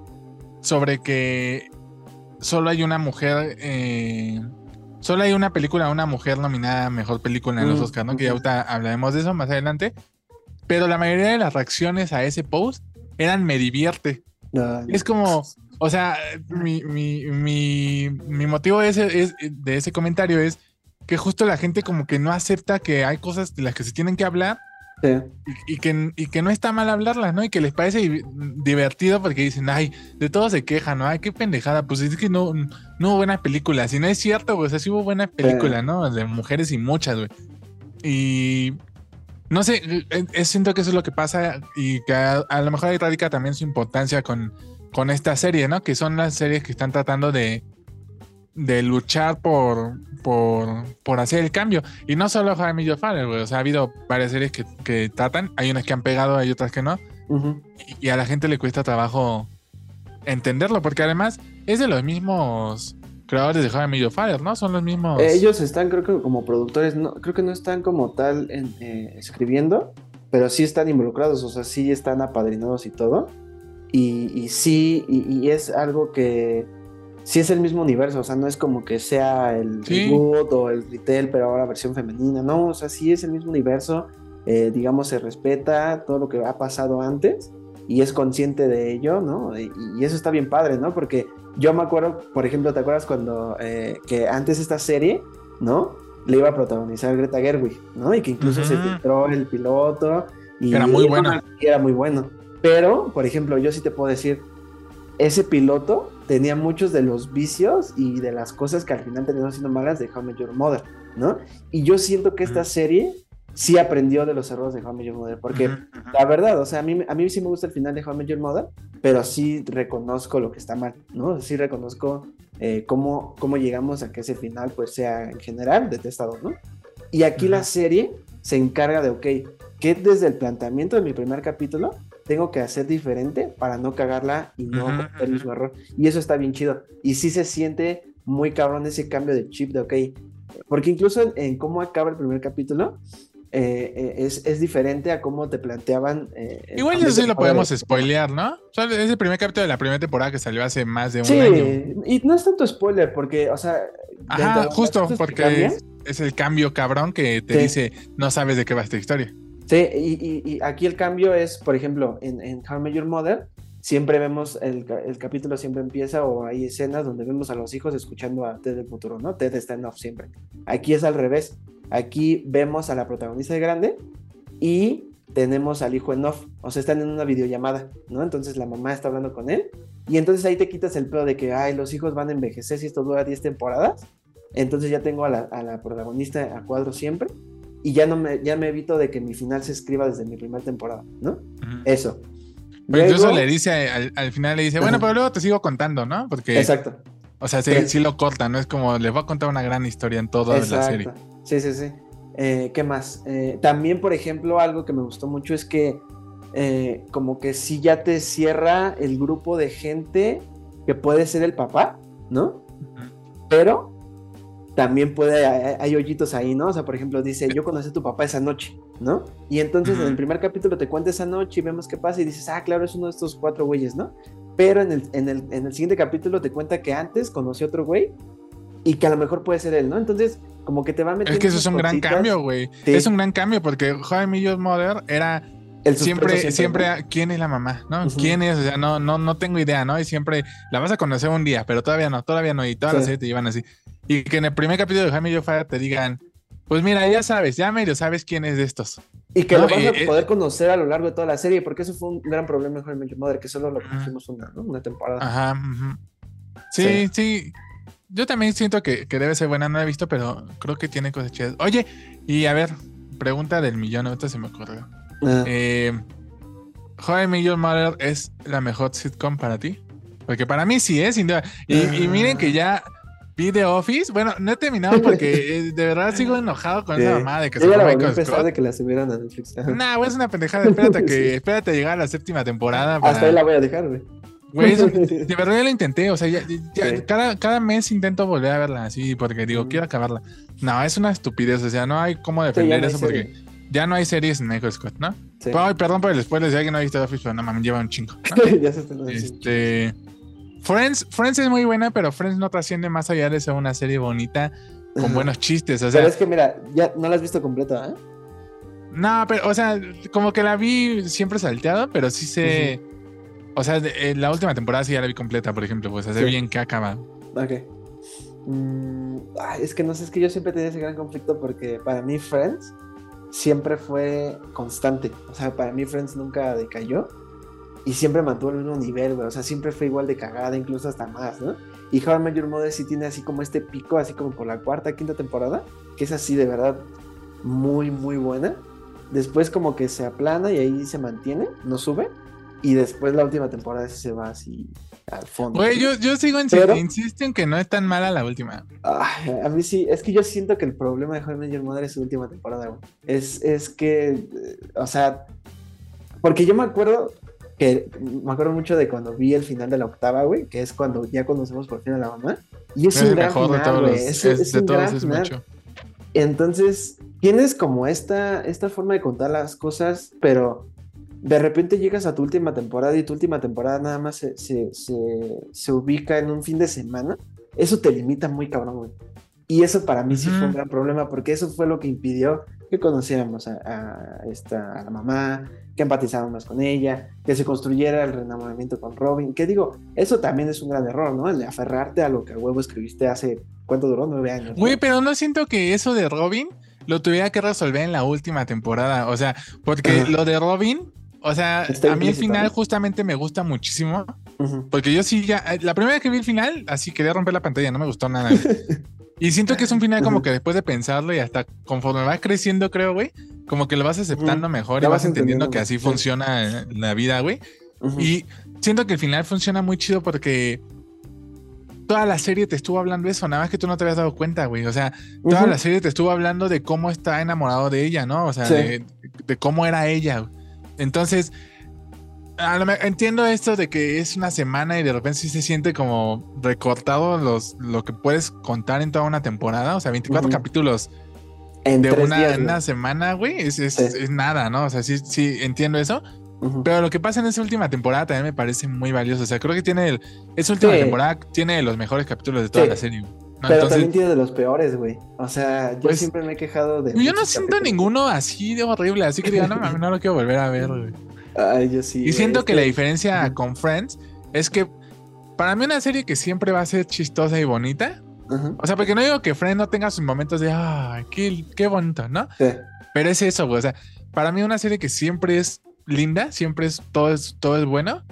sobre que solo hay una mujer, eh, solo hay una película una mujer nominada a mejor película en los mm, Oscars, ¿no? Que ya ahorita hablaremos de eso más adelante. Pero la mayoría de las reacciones a ese post eran me divierte. Es como, o sea, mi, mi, mi, mi motivo de ese, de ese comentario es que justo la gente como que no acepta que hay cosas de las que se tienen que hablar y, que, y que no está mal hablarlas, ¿no? Y que les parece divertido porque dicen, ay, de todo se quejan, ¿no? Ay, qué pendejada. Pues es que no, no hubo buena película. Si no es cierto, pues así hubo buena película, ¿no? De mujeres y muchas, güey. Y no sé, eh, eh, siento que eso es lo que pasa y que a, lo mejor ahí radica también su importancia con, con esta serie, ¿no? Que son las series que están tratando de, de luchar por, por, por hacer el cambio. Y no solo Jaime Father, güey. O sea, ha habido varias series que, que, tratan. Hay unas que han pegado, hay otras que no. y, a la gente le cuesta trabajo entenderlo, porque además es de los mismos creadores de Jaime Father, ¿no? Son los mismos. Ellos están, creo que como productores, no, creo que no están como tal en, eh, escribiendo, pero sí están involucrados, o sea, sí están apadrinados y todo. Y, y sí, y es algo que sí es el mismo universo, o sea, no es como que sea el reboot o el retail, pero ahora versión femenina, no, o sea, sí es el mismo universo, eh, digamos, se respeta todo lo que ha pasado antes y es consciente de ello, ¿no? Y, eso está bien padre, ¿no? Porque yo me acuerdo, por ejemplo, ¿te acuerdas cuando, eh, que antes esta serie, ¿no? Le iba a protagonizar Greta Gerwig, ¿no? Y que incluso se filtró el piloto. Y era muy bueno. Era muy bueno. Pero, por ejemplo, yo sí te puedo decir, ese piloto tenía muchos de los vicios y de las cosas que al final terminaron siendo malas de How I Your Mother, ¿no? Y yo siento que esta serie sí aprendió de los errores de How I Your Mother, porque la verdad, o sea, a mí, a mí sí me gusta el final de How I Your Mother, pero sí reconozco lo que está mal, ¿no? Sí reconozco eh, cómo, cómo llegamos a que ese final pues sea en general detestado, ¿no? Y aquí la serie se encarga de, ok, que desde el planteamiento de mi primer capítulo tengo que hacer diferente para no cagarla y no cometer el mismo error. Y eso está bien chido. Y sí se siente muy cabrón ese cambio de chip de, ok, porque incluso en, cómo acaba el primer capítulo, eh, eh, es, es, diferente a cómo te planteaban. Eh, Igual eso sí lo podemos spoilear, ¿no? O sea, es el primer capítulo de la primera temporada que salió hace más de un sí, año. Y no es tanto spoiler, porque, o sea. Ajá, justo, porque es, el cambio cabrón que te dice, no sabes de qué va esta historia. Sí, y, aquí el cambio es, por ejemplo, en, en How Your Mother, siempre vemos, el, el, capítulo siempre empieza o hay escenas donde vemos a los hijos escuchando a Ted del futuro, ¿no? Ted está en off siempre. Aquí es al revés. Aquí vemos a la protagonista de grande y tenemos al hijo en off. O sea, están en una videollamada, ¿no? Entonces la mamá está hablando con él y entonces ahí te quitas el pedo de que, ay, los hijos van a envejecer si esto dura 10 temporadas. Entonces ya tengo a la, a la protagonista a cuadro siempre y ya no me, ya me evito de que mi final se escriba desde mi primera temporada, ¿no? Eso. Pero incluso le dice, al, final le dice, bueno, pero luego te sigo contando, ¿no? Porque. Exacto. O sea, sí, lo corta, ¿no? Es como, les voy a contar una gran historia en toda la serie. Sí, sí, sí. Eh, ¿Qué más? Eh, también, por ejemplo, algo que me gustó mucho es que eh, como que sí ya te cierra el grupo de gente que puede ser el papá, ¿no? Pero también puede, hay, hoyitos ahí, ¿no? O sea, por ejemplo, dice, yo conocí a tu papá esa noche, ¿no? Y entonces en el primer capítulo te cuenta esa noche y vemos qué pasa y dices, ah, claro, es uno de estos cuatro güeyes, ¿no? Pero en el, en el, en el siguiente capítulo te cuenta que antes conoció a otro güey y que a lo mejor puede ser él, ¿no? Entonces, como que te va a meter. Es que eso es un gran cambio, güey. Es un gran cambio porque Jaime Your Mother era el siempre, siempre, ¿quién es la mamá? ¿No? ¿Quién es? O sea, no, no, no tengo idea, ¿no? Y siempre la vas a conocer un día, pero todavía no, todavía no. Y todas las series te llevan así. Y que en el primer capítulo de Jaime Fire te digan, pues mira, ya sabes, ya medio sabes quién es de estos. Y que lo vas a eh, poder conocer a lo largo de toda la serie, porque eso fue un gran problema en Jaime Mother, que solo lo conocimos una, ¿no? una temporada. Ajá. sí, sí, Yo también siento que, que, debe ser buena, no la he visto, pero creo que tiene cosas chidas. Oye, y a ver, pregunta del millón, ahorita se me ocurrió. Ah. Eh, Mother es la mejor sitcom para ti? Porque para mí sí es, sin duda. Y, miren que ya vi The Office. Bueno, no he terminado porque eh, de verdad sigo enojado con esa mamá de que se la a empezar de que la subieran a Netflix. Nah, es una pendejada. Espérate que, espérate a llegar a la séptima temporada. Hasta ahí la voy a dejar, güey. Güey, de verdad ya lo intenté. O sea, ya, cada, cada mes intento volver a verla así porque digo, quiero acabarla. No, es una estupidez. O sea, no hay cómo defender eso porque ya no hay series en Michael Scott, ¿no? Ay, perdón por el spoiler, si alguien no ha visto The Office, pero no mames, lleva un chingo. ya se este. Friends, Friends es muy buena, pero Friends no trasciende más allá de ser una serie bonita con buenos chistes. O sea, pero es que mira, ya no la has visto completa, ¿eh? No, pero, o sea, como que la vi siempre salteado, pero sí sé. O sea, la última temporada sí ya la vi completa, por ejemplo, pues hace bien que acaba. Ok. Mm, es que no sé, es que yo siempre tenía ese gran conflicto porque para mí Friends siempre fue constante. O sea, para mí Friends nunca decayó y siempre mantuvo el mismo nivel, güey. O sea, siempre fue igual de cagada, incluso hasta más, ¿no? Y How I Met Your Mother sí tiene así como este pico, así como por la cuarta, quinta temporada, que es así de verdad muy, muy buena. Después como que se aplana y ahí se mantiene, no sube. Y después la última temporada se va así al fondo. Güey, yo, yo sigo insistiendo, insisto en que no es tan mala la última. a mí sí, es que yo siento que el problema de How I Your Mother es su última temporada, güey. Es, es que, o sea, porque yo me acuerdo que, me acuerdo mucho de cuando vi el final de la octava, güey, que es cuando ya conocemos por fin a la mamá. Y es, un gran final, güey. Es, es, un gran final. Entonces, tienes como esta, esta forma de contar las cosas, pero de repente llegas a tu última temporada y tu última temporada nada más se, se, se, ubica en un fin de semana, eso te limita muy cabrón, güey. Y eso para mí sí fue un gran problema porque eso fue lo que impidió que conociéramos a, esta, a la mamá, que empatizáramos con ella, que se construyera el reenamoramiento con Robin. Que digo, eso también es un gran error, ¿no? El de aferrarte a lo que a huevo escribiste hace, ¿cuánto duró? Nueve años. Güey, pero no siento que eso de Robin lo tuviera que resolver en la última temporada. O sea, porque lo de Robin o sea, a mí el final justamente me gusta muchísimo. Porque yo sí ya. Eh, la primera vez que vi el final, así quería romper la pantalla, no me gustó nada. y siento que es un final como que después de pensarlo y hasta conforme va creciendo, creo, güey, como que lo vas aceptando mejor y vas, entendiendo, que así funciona la vida, güey. Y siento que el final funciona muy chido porque toda la serie te estuvo hablando de eso, nada más que tú no te habías dado cuenta, güey. O sea, toda la serie te estuvo hablando de cómo está enamorado de ella, ¿no? O sea, de, de, cómo era ella. Entonces, entiendo esto de que es una semana y de repente sí se siente como recortado los, lo que puedes contar en toda una temporada. O sea, 24 capítulos de una, semana, güey, es, nada, ¿no? O sea, sí, sí, entiendo eso. Pero lo que pasa en esa última temporada también me parece muy valioso. O sea, creo que tiene el, esa última temporada tiene los mejores capítulos de toda la serie. Pero también tiene de los peores, güey. O sea, yo pues, siempre me he quejado de. Yo no siento ninguno así de horrible, así que digo, no, no lo quiero volver a ver, güey. Ay, yo sí. Y siento que, la diferencia con Friends es que para mí una serie que siempre va a ser chistosa y bonita. O sea, porque no digo que Friends no tenga sus momentos de, ay, qué, qué bonito, ¿no? Sí. Pero es eso, güey. O sea, para mí una serie que siempre es linda, siempre es todo es, todo es bueno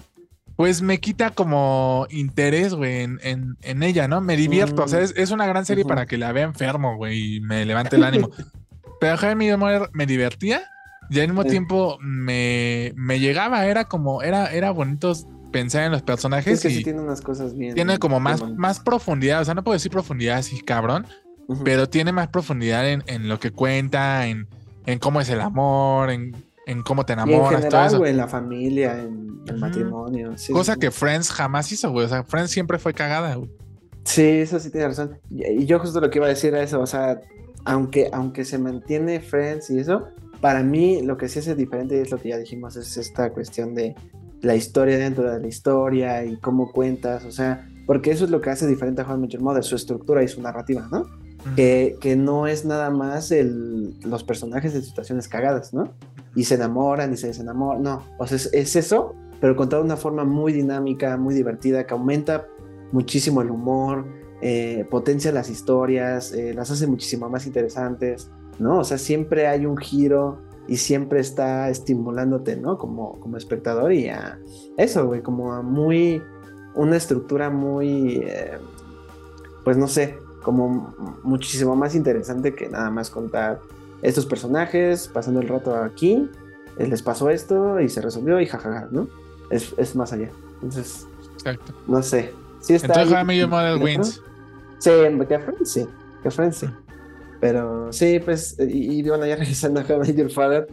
pues me quita como interés, güey, en, en, ella, ¿no? Me divierto. O sea, es, una gran serie para que la vea enfermo, güey, y me levante el ánimo. Pero Jaime Moore me divertía y al mismo tiempo me, me, llegaba, era como, era, era bonito pensar en los personajes. Es que sí tiene unas cosas bien. Tiene como más, más profundidad, o sea, no puedo decir profundidad así, cabrón, pero tiene más profundidad en, en lo que cuenta, en, en cómo es el amor, en en cómo te enamoras, y en general, todo eso. en la familia, en el matrimonio. Cosa que Friends jamás hizo, güey. O sea, Friends siempre fue cagada, güey. Sí, eso sí tiene razón. Y yo justo lo que iba a decir era eso, o sea, aunque, aunque se mantiene Friends y eso, para mí lo que sí hace diferente es lo que ya dijimos, es esta cuestión de la historia dentro de la historia y cómo cuentas, o sea, porque eso es lo que hace diferente a How I Mother, su estructura y su narrativa, ¿no? que, que, no es nada más el, los personajes en situaciones cagadas, ¿no? y se enamoran y se desenamoran. No, o sea, es, eso, pero contado de una forma muy dinámica, muy divertida, que aumenta muchísimo el humor, eh, potencia las historias, eh, las hace muchísimo más interesantes, ¿no? O sea, siempre hay un giro y siempre está estimulándote, ¿no? Como, como espectador y a eso, güey, como a muy, una estructura muy, eh, pues no sé, como muchísimo más interesante que nada más contar estos personajes, pasando el rato aquí, les pasó esto y se resolvió y jajaja, ¿no? Es, es más allá. Entonces, Exacto. no sé. Sí está Entonces, ahí- wins. Sí, que Friends sí, que Friends sí. Pero sí, pues, y, y bueno, ya regresando a How Your Father,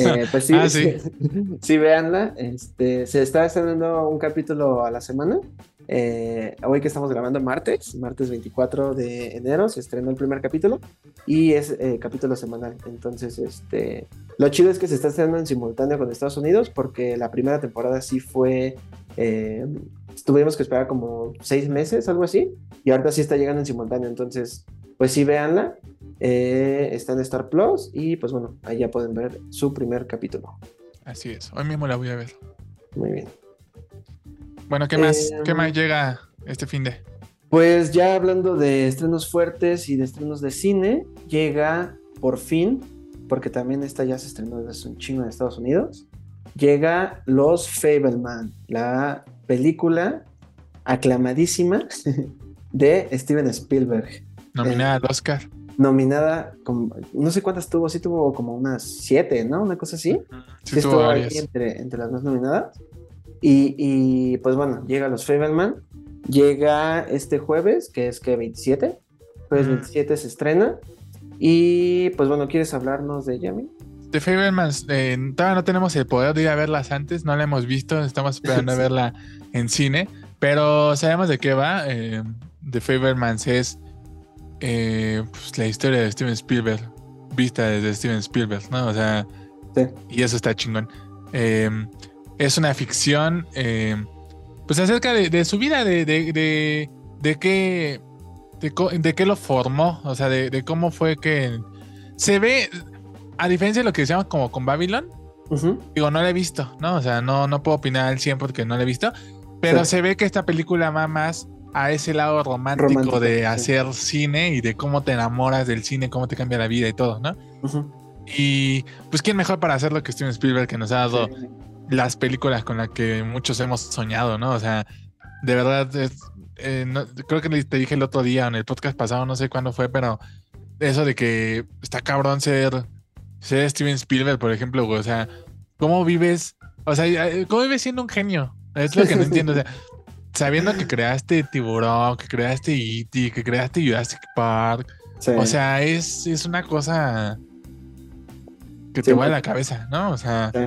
eh, pues sí, Ah, sí. sí, véanla. Este, se está estrenando un capítulo a la semana. Eh, hoy que estamos grabando martes, martes 24 de enero, se estrenó el primer capítulo y es eh, capítulo semanal. Entonces, este, lo chido es que se está estrenando en simultáneo con Estados Unidos porque la primera temporada sí fue, eh, tuvimos que esperar como seis meses, algo así, y ahorita sí está llegando en simultáneo. Entonces, pues sí, véanla. Eh, está en Star Plus y pues bueno, ahí ya pueden ver su primer capítulo. Así es. Hoy mismo la voy a ver. Muy bien. Bueno, ¿qué más? Eh, ¿Qué más llega este fin de? Pues ya hablando de estrenos fuertes y de estrenos de cine, llega por fin, porque también esta ya se estrenó desde un chingo en Estados Unidos, llega Los Fableman, la película aclamadísima de Steven Spielberg, Nominada al Oscar. Nominada, como, no sé cuántas tuvo, sí tuvo como unas siete, ¿no? Una cosa así. Sí, Sí tuvo estuvo ahí entre, entre las más nominadas. Y, y, pues bueno, llega Los Fableman. Llega este jueves, que es que 27. Jueves Mm. 27 se estrena. Y pues bueno, ¿quieres hablarnos de Yami? The Fablemans, eh, todavía no tenemos el poder de ir a verlas antes, no la hemos visto, estamos esperando a Sí. verla en cine, pero sabemos de qué va. Eh, The Fablemans es eh, pues, la historia de Steven Spielberg, vista desde Steven Spielberg, ¿no? O sea, Sí. y eso está chingón. Eh, es una ficción, eh, pues acerca de, de su vida, de, de, de, de qué, de, qué lo formó, o sea, de, cómo fue que se ve, a diferencia de lo que decíamos como con Babylon, digo, no la he visto, ¿no? O sea, no, no puedo opinar al 100 porque no la he visto, pero Sí. se ve que esta película va más a ese lado romántico, Romántico, de sí. hacer cine y de cómo te enamoras del cine, cómo te cambia la vida y todo, ¿no? Y pues quién mejor para hacerlo que Steven Spielberg que nos ha dado Sí. las películas con las que muchos hemos soñado, ¿no? O sea, de verdad, es- eh, no- creo que te dije el otro día en el podcast pasado, no sé cuándo fue, pero eso de que está cabrón ser, ser Steven Spielberg, por ejemplo, güey, o sea, ¿cómo vives? O sea, ¿cómo vives siendo un genio? Es lo que no entiendo, o sea, sabiendo que creaste Tiburón, que creaste E.T., que creaste Jurassic Park, Sí. o sea, es, es una cosa que te Sí, vuela la cabeza, ¿no? O sea, Sí.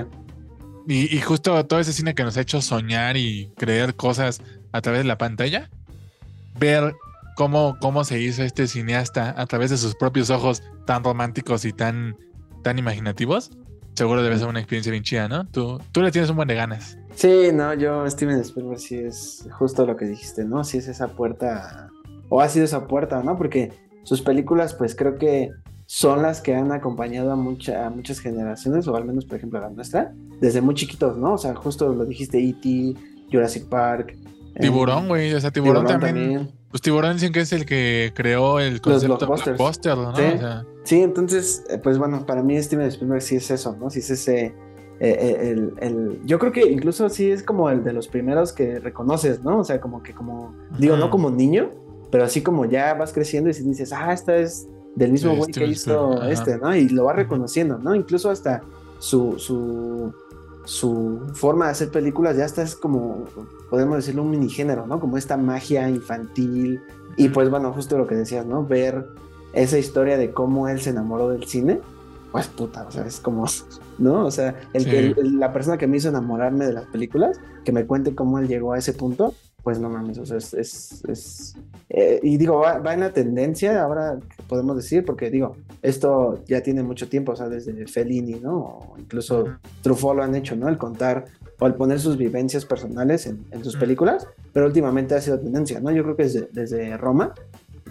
y, y justo todo ese cine que nos ha hecho soñar y creer cosas a través de la pantalla, ver cómo, cómo se hizo este cineasta a través de sus propios ojos tan románticos y tan, tan imaginativos, seguro debe ser una experiencia bien chida, ¿no? Tú, tú le tienes un buen de ganas. Sí, no, yo, Steven Spielberg, sí es justo lo que dijiste, ¿no? Sí es esa puerta, o ha sido esa puerta, ¿no? Porque sus películas, pues creo que son las que han acompañado a, mucha, a muchas generaciones, o al menos, por ejemplo, a la nuestra, desde muy chiquitos, ¿no? O sea, justo lo dijiste, E.T., Jurassic Park. eh, Tiburón, güey, o sea, Tiburón, Tiburón también, Pues Tiburón dicen que es el que creó el concepto blockbusters. blockbuster, ¿no? Sí. O sea, Sí, entonces, eh, pues bueno, para mí Steven Spielberg sí es eso, ¿no? Sí es ese, eh, eh, el, el- yo creo que incluso sí es como el de los primeros que reconoces, ¿no? O sea, como que como, digo, no como niño, pero así como ya vas creciendo y si dices, ah, esta es del mismo güey que hizo ajá. este, ¿no? Y lo va reconociendo, ¿no? Incluso hasta su, su, su forma de hacer películas ya hasta es como, podemos decirlo, un minigénero, ¿no? Como esta magia infantil. Y pues bueno, justo lo que decías, ¿no? Ver esa historia de cómo él se enamoró del cine, pues puta, o sea, es como, ¿no? O sea, el, Sí. el- el- la persona que me hizo enamorarme de las películas, que me cuente cómo él llegó a ese punto, pues no mames, o sea, es... es- es- eh, y digo, va, va en la tendencia, ahora podemos decir, porque digo, esto ya tiene mucho tiempo, o sea, desde Fellini, ¿no? O incluso. Truffaut lo han hecho, ¿no? El contar o el poner sus vivencias personales en, en sus películas, pero últimamente ha sido tendencia, ¿no? Yo creo que desde, desde Roma,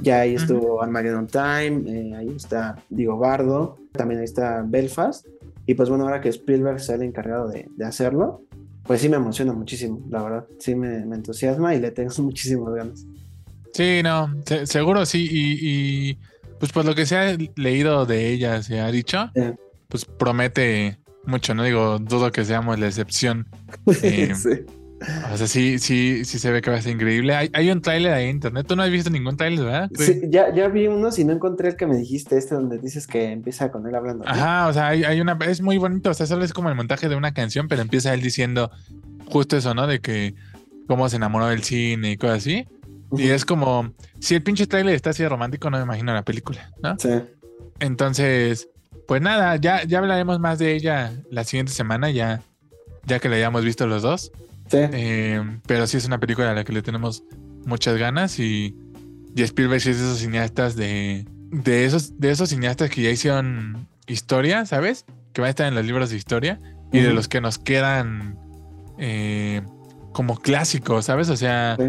ya ahí estuvo Armageddon Time, eh, ahí está Diego Bardo, también ahí está Belfast, y pues bueno, ahora que Spielberg sale encargado de, de hacerlo, pues sí me emociona muchísimo, la verdad, sí me, me entusiasma y le tengo muchísimas ganas. Sí, no, se- seguro sí. Y, y, pues por lo que se ha leído de ella, se ha dicho, Sí. pues promete mucho, ¿no? Digo, dudo que seamos la excepción. Eh, Sí. O sea, sí, sí, sí se ve que va a ser increíble. Hay, hay un tráiler ahí en internet. Tú no has visto ningún tráiler, ¿verdad? Sí, ya, ya vi unos y no encontré el que me dijiste, este donde dices que empieza con él hablando. Ajá, o sea, hay, hay una, es muy bonito, o sea, solo es como el montaje de una canción, pero empieza él diciendo justo eso, ¿no? De que cómo se enamoró del cine y cosas así. Y es como, si el pinche trailer está así de romántico, no me imagino la película, ¿no? Sí. Entonces, pues nada, ya, ya hablaremos más de ella la siguiente semana, ya, ya que la hayamos visto los dos. Sí. Eh, pero sí es una película a la que le tenemos muchas ganas y, y Spielberg sí es de esos cineastas de, de esos, de esos cineastas que ya hicieron historia, ¿sabes? Que van a estar en los libros de historia y de los que nos quedan eh, como clásicos, ¿sabes? O sea, Sí.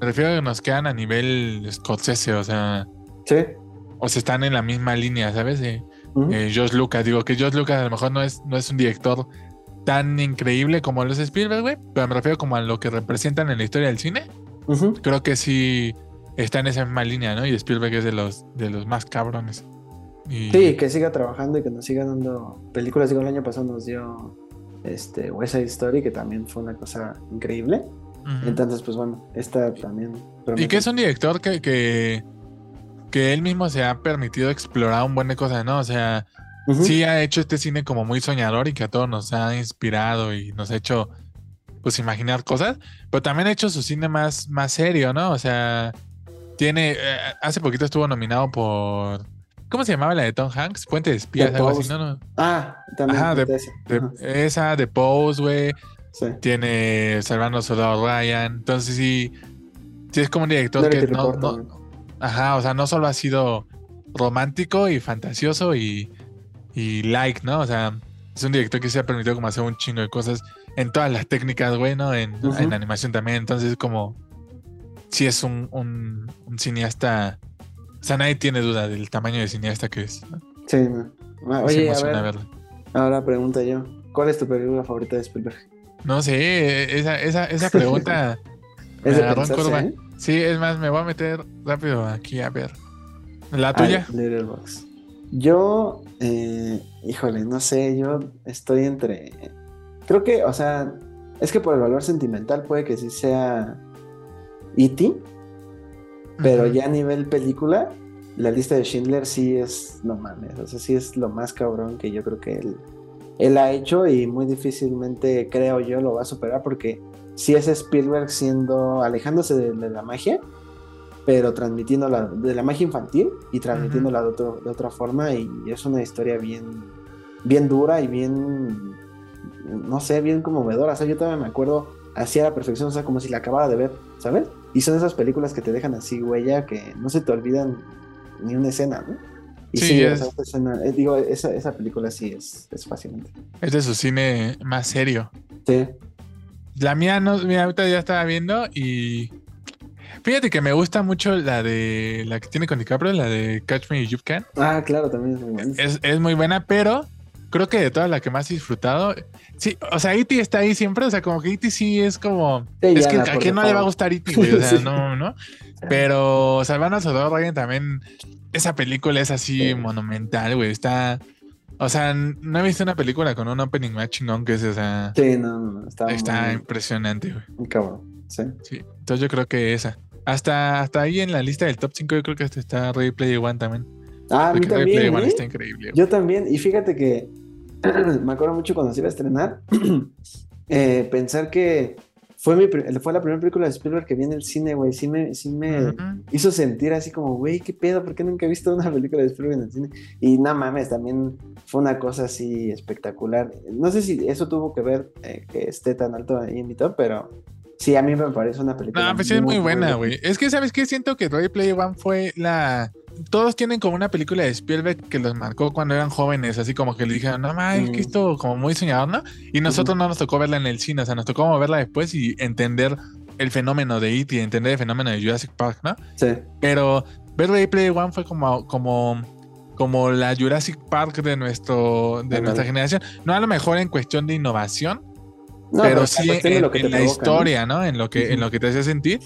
me refiero a que nos quedan a nivel escocese, o sea, Sí. o se están en la misma línea, ¿sabes? Eh, Ujú. eh, George Lucas. Digo que George Lucas a lo mejor no es, no es un director tan increíble como los Spielberg, güey, pero me refiero como a lo que representan en la historia del cine. Creo que sí está en esa misma línea, ¿no? Y Spielberg es de los, de los más cabrones. Y- Sí, que siga trabajando y que nos siga dando películas. Digo, el año pasado nos dio este West Side Story, que también fue una cosa increíble. Entonces, pues bueno, esta también. y promete. que es un director que, que, que él mismo se ha permitido explorar un buen de cosas, ¿no? O sea, Sí ha hecho este cine como muy soñador y que a todos nos ha inspirado y nos ha hecho pues imaginar cosas, pero también ha hecho su cine más, más serio, ¿no? O sea, tiene, eh, hace poquito estuvo nominado por, ¿cómo se llamaba la de Tom Hanks? Puente de espías, The algo así. ¿no? no Ah, también. Ajá, de- de ese. de- Ajá, esa, de Pose, güey, sí. tiene Salvando al Soldado Ryan, entonces sí, sí es como un director que no, no-. Ajá, o sea, no solo ha sido romántico y fantasioso y, y like, ¿no? O sea, es un director que se ha permitido como hacer un chingo de cosas en todas las técnicas, güey, ¿no? En, en animación también. Entonces, como, sí es un, un, un cineasta. O sea, nadie tiene duda del tamaño de cineasta que es. ¿no? Sí, no. Oye, a ver, verlo. ahora pregunta yo. ¿Cuál es tu película favorita de Spielberg? No sé, esa, esa, esa pregunta me Es en pensarse, curva. ¿eh? Sí, es más, me voy a meter rápido aquí a ver. ¿La tuya? Letterboxd. Yo, eh, híjole, no sé, yo estoy entre. Creo que, o sea, es que por el valor sentimental puede que sí sea E.T., pero ya a nivel película, la lista de Schindler sí es, no mames, o sea, sí es lo más cabrón que yo creo que él, él ha hecho y muy difícilmente, creo yo, lo va a superar porque sí es Spielberg siendo, alejándose de, de la magia, pero transmitiéndola, de la magia infantil y transmitiéndola de, otro- de otra forma y es una historia bien, bien dura y bien, no sé, bien conmovedora, o sea, yo también me acuerdo así a la perfección, o sea, como si la acabara de ver, ¿sabes? Y son esas películas que te dejan así, huella, que no se te olvidan ni una escena, ¿no? Y Sí, es- esta escena- eh, digo, esa, esa película sí es, es fascinante. Es de su cine más serio. Sí. La mía no, mira, ahorita ya estaba viendo y fíjate que me gusta mucho la de la que tiene con DiCaprio, la de Catch Me If You Can. Ah, claro, también es muy bueno. Es, es muy buena, pero creo que de todas las que más he disfrutado, sí, o sea, E.T. está ahí siempre, o sea, como que E.T. sí es como, Sí, es que a quién no le va a gustar E.T., güey, o sea, Sí. no, no. Pero Salvando a Soldado Ryan también, esa película es así Sí. monumental, güey, está, o sea, no he visto una película con un opening más chingón que ese, o sea, Sí, no, no, está, está muy, impresionante, güey. cabrón. Sí. Sí, entonces yo creo que esa. Hasta, hasta ahí en la lista del top 5 yo creo que hasta está Ready Player One también. Ah, a mí Porque Ready Player también, One ¿eh? está increíble. Yo también, y fíjate que me acuerdo mucho cuando se iba a estrenar, eh, pensar que fue, mi, fue la primera película de Spielberg que vi en el cine, güey, sí me, sí me hizo sentir así como, güey, qué pedo, ¿por qué nunca he visto una película de Spielberg en el cine? Y no mames, también fue una cosa así espectacular. No sé si eso tuvo que ver eh, que esté tan alto ahí en mi top, pero sí, a mí me parece una película. No, pues sí es muy buena, güey. Es que, ¿sabes qué? Siento que Ready Player One fue la... Todos tienen como una película de Spielberg que los marcó cuando eran jóvenes, así como que le dijeron, no mames, que Mm. esto como muy soñador, ¿no? Y nosotros no nos tocó verla en el cine, o sea, nos tocó verla después y entender el fenómeno de E.T., entender el fenómeno de Jurassic Park, ¿no? Sí, Pero ver Ready Player One fue como, como, como la Jurassic Park de, nuestro, de nuestra generación. No a lo mejor en cuestión de innovación, No, pero la sí en, lo que en la provoca, ¿no? historia, ¿no? En lo que, en Ujú. lo que te hace sentir.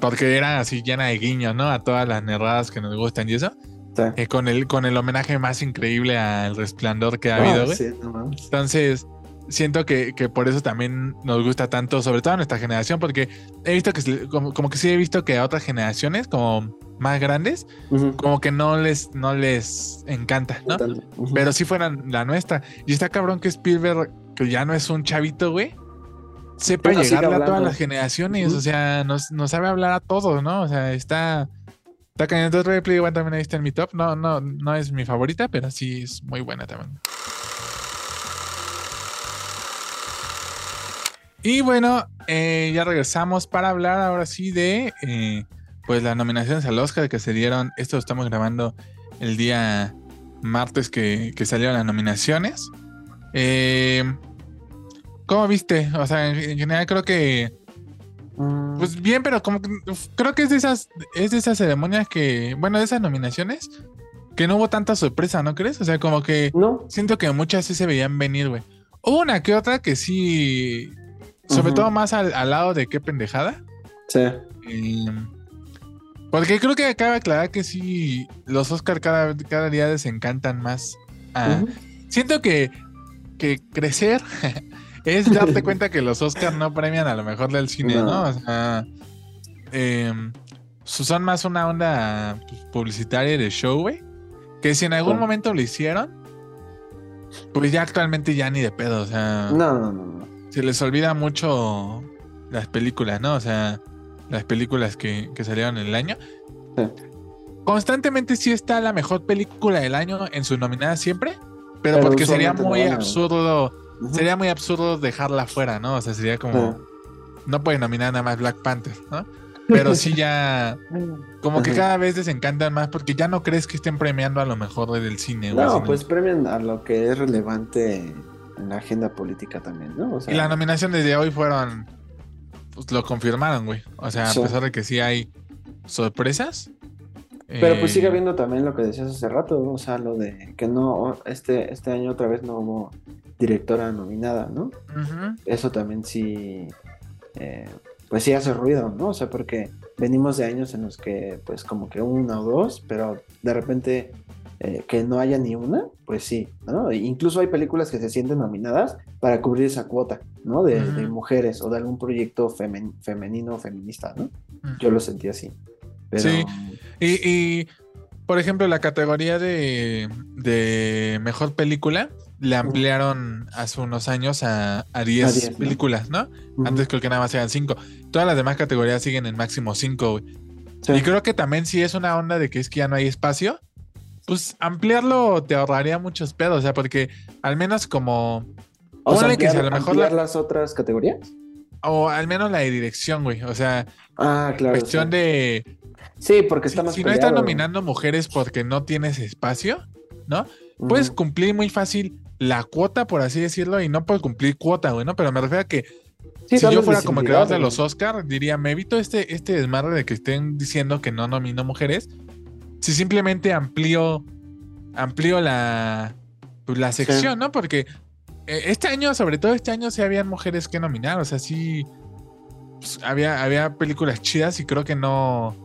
porque era así llena de guiños, ¿no? A todas las nerdadas que nos gustan y eso. Sí. Eh, con, el, con el homenaje más increíble al resplandor que ha Ah, habido, güey. sí, no. Entonces, siento que, que por eso también nos gusta tanto, sobre todo a nuestra generación, porque he visto que, como, como que sí he visto que a otras generaciones, como más grandes, Ujú. como que no les, no les encanta, ¿no? Tanto. Ujú. Pero sí fueran la nuestra. Y está cabrón que Spielberg, que ya no es un chavito, güey, sepa llegarle a todas las generaciones. O sea, nos, nos sabe hablar a todos, ¿no? O sea, está. Está Ready Player One también ahí está en mi top. No, no, no es mi favorita, pero sí es muy buena también. Y bueno, eh, ya regresamos para hablar ahora sí de eh, pues las nominaciones al Oscar que se dieron. Esto lo estamos grabando el día martes que, que salieron las nominaciones. Eh, ¿Cómo viste? O sea, en, en general creo que Mm, pues bien, pero como que creo que es de esas es de esas ceremonias que, bueno, de esas nominaciones que no hubo tanta sorpresa, ¿no crees? O sea, como que no. siento que muchas sí se veían venir, güey. Hubo una que otra que sí, sobre todo más al, al lado de qué pendejada. Sí. Eh, porque creo que acaba de aclarar que sí, los Oscar cada, cada día desencantan más. a- Ujú. Siento que, que crecer es darte cuenta que los Oscar no premian a lo mejor del cine, ¿no? No. O sea, em, son más una onda pues, publicitaria de show, güey. Que si en algún Sí. momento lo hicieron, pues ya actualmente ya ni de pedo, o sea, No, no, no, no. se les olvida mucho las películas, ¿no? O sea, las películas que, que salieron en el año. Sí. Constantemente sí está la mejor película del año en su nominada siempre, pero, Pero porque sería muy güey. Sería muy absurdo dejarla fuera, ¿no? O sea, sería como, no puede nominar nada más Black Panther, ¿no? Pero sí ya, como que cada vez desencantan más porque ya no crees que estén premiando a lo mejor del cine. güey, No, sino- pues premian a lo que es relevante en la agenda política también, ¿no? O sea, Y las nominaciones de hoy fueron, pues lo confirmaron, güey. O sea, Sí. a pesar de que sí hay sorpresas. Pero pues eh, sigue habiendo también lo que decías hace rato, ¿no? o sea, lo de que no, este, este año otra vez no hubo directora nominada, ¿no? Eso también sí, eh, pues sí hace ruido, ¿no? O sea, porque venimos de años en los que, pues como que una o dos, pero de repente eh, que no haya ni una, pues sí, ¿no? E incluso hay películas que se sienten nominadas para cubrir esa cuota, ¿no? De, de mujeres o de algún proyecto femen- femenino o feminista, ¿no? Yo lo sentí así. Pero, Sí. Y, y, por ejemplo, la categoría de, de mejor película le ampliaron hace unos años a, a 10 10, ¿no? películas, ¿no? Ujú. Antes creo que nada más eran 5. Todas las demás categorías siguen en máximo 5, güey. Sí. Y creo que también si es una onda de que es que ya no hay espacio, pues ampliarlo te ahorraría muchos pedos, o sea, porque al menos como, O sea, que a lo mejor la- las otras categorías. o al menos la de dirección, güey, o sea, Ah, claro. cuestión sí. de, Sí, porque si, está más si no están nominando mujeres porque no tienes espacio, ¿no? Puedes cumplir muy fácil la cuota, por así decirlo, y no puedes cumplir cuota, güey, ¿no? Pero me refiero a que Sí, si yo fuera como el creador de los Oscar, diría, me evito este, este desmadre de que estén diciendo que no nomino mujeres. Si simplemente amplío, amplío la, pues, la sección, ¿no? Porque eh, este año, sobre todo este año, sí habían mujeres que nominar. O sea, sí pues, había, había películas chidas y creo que no.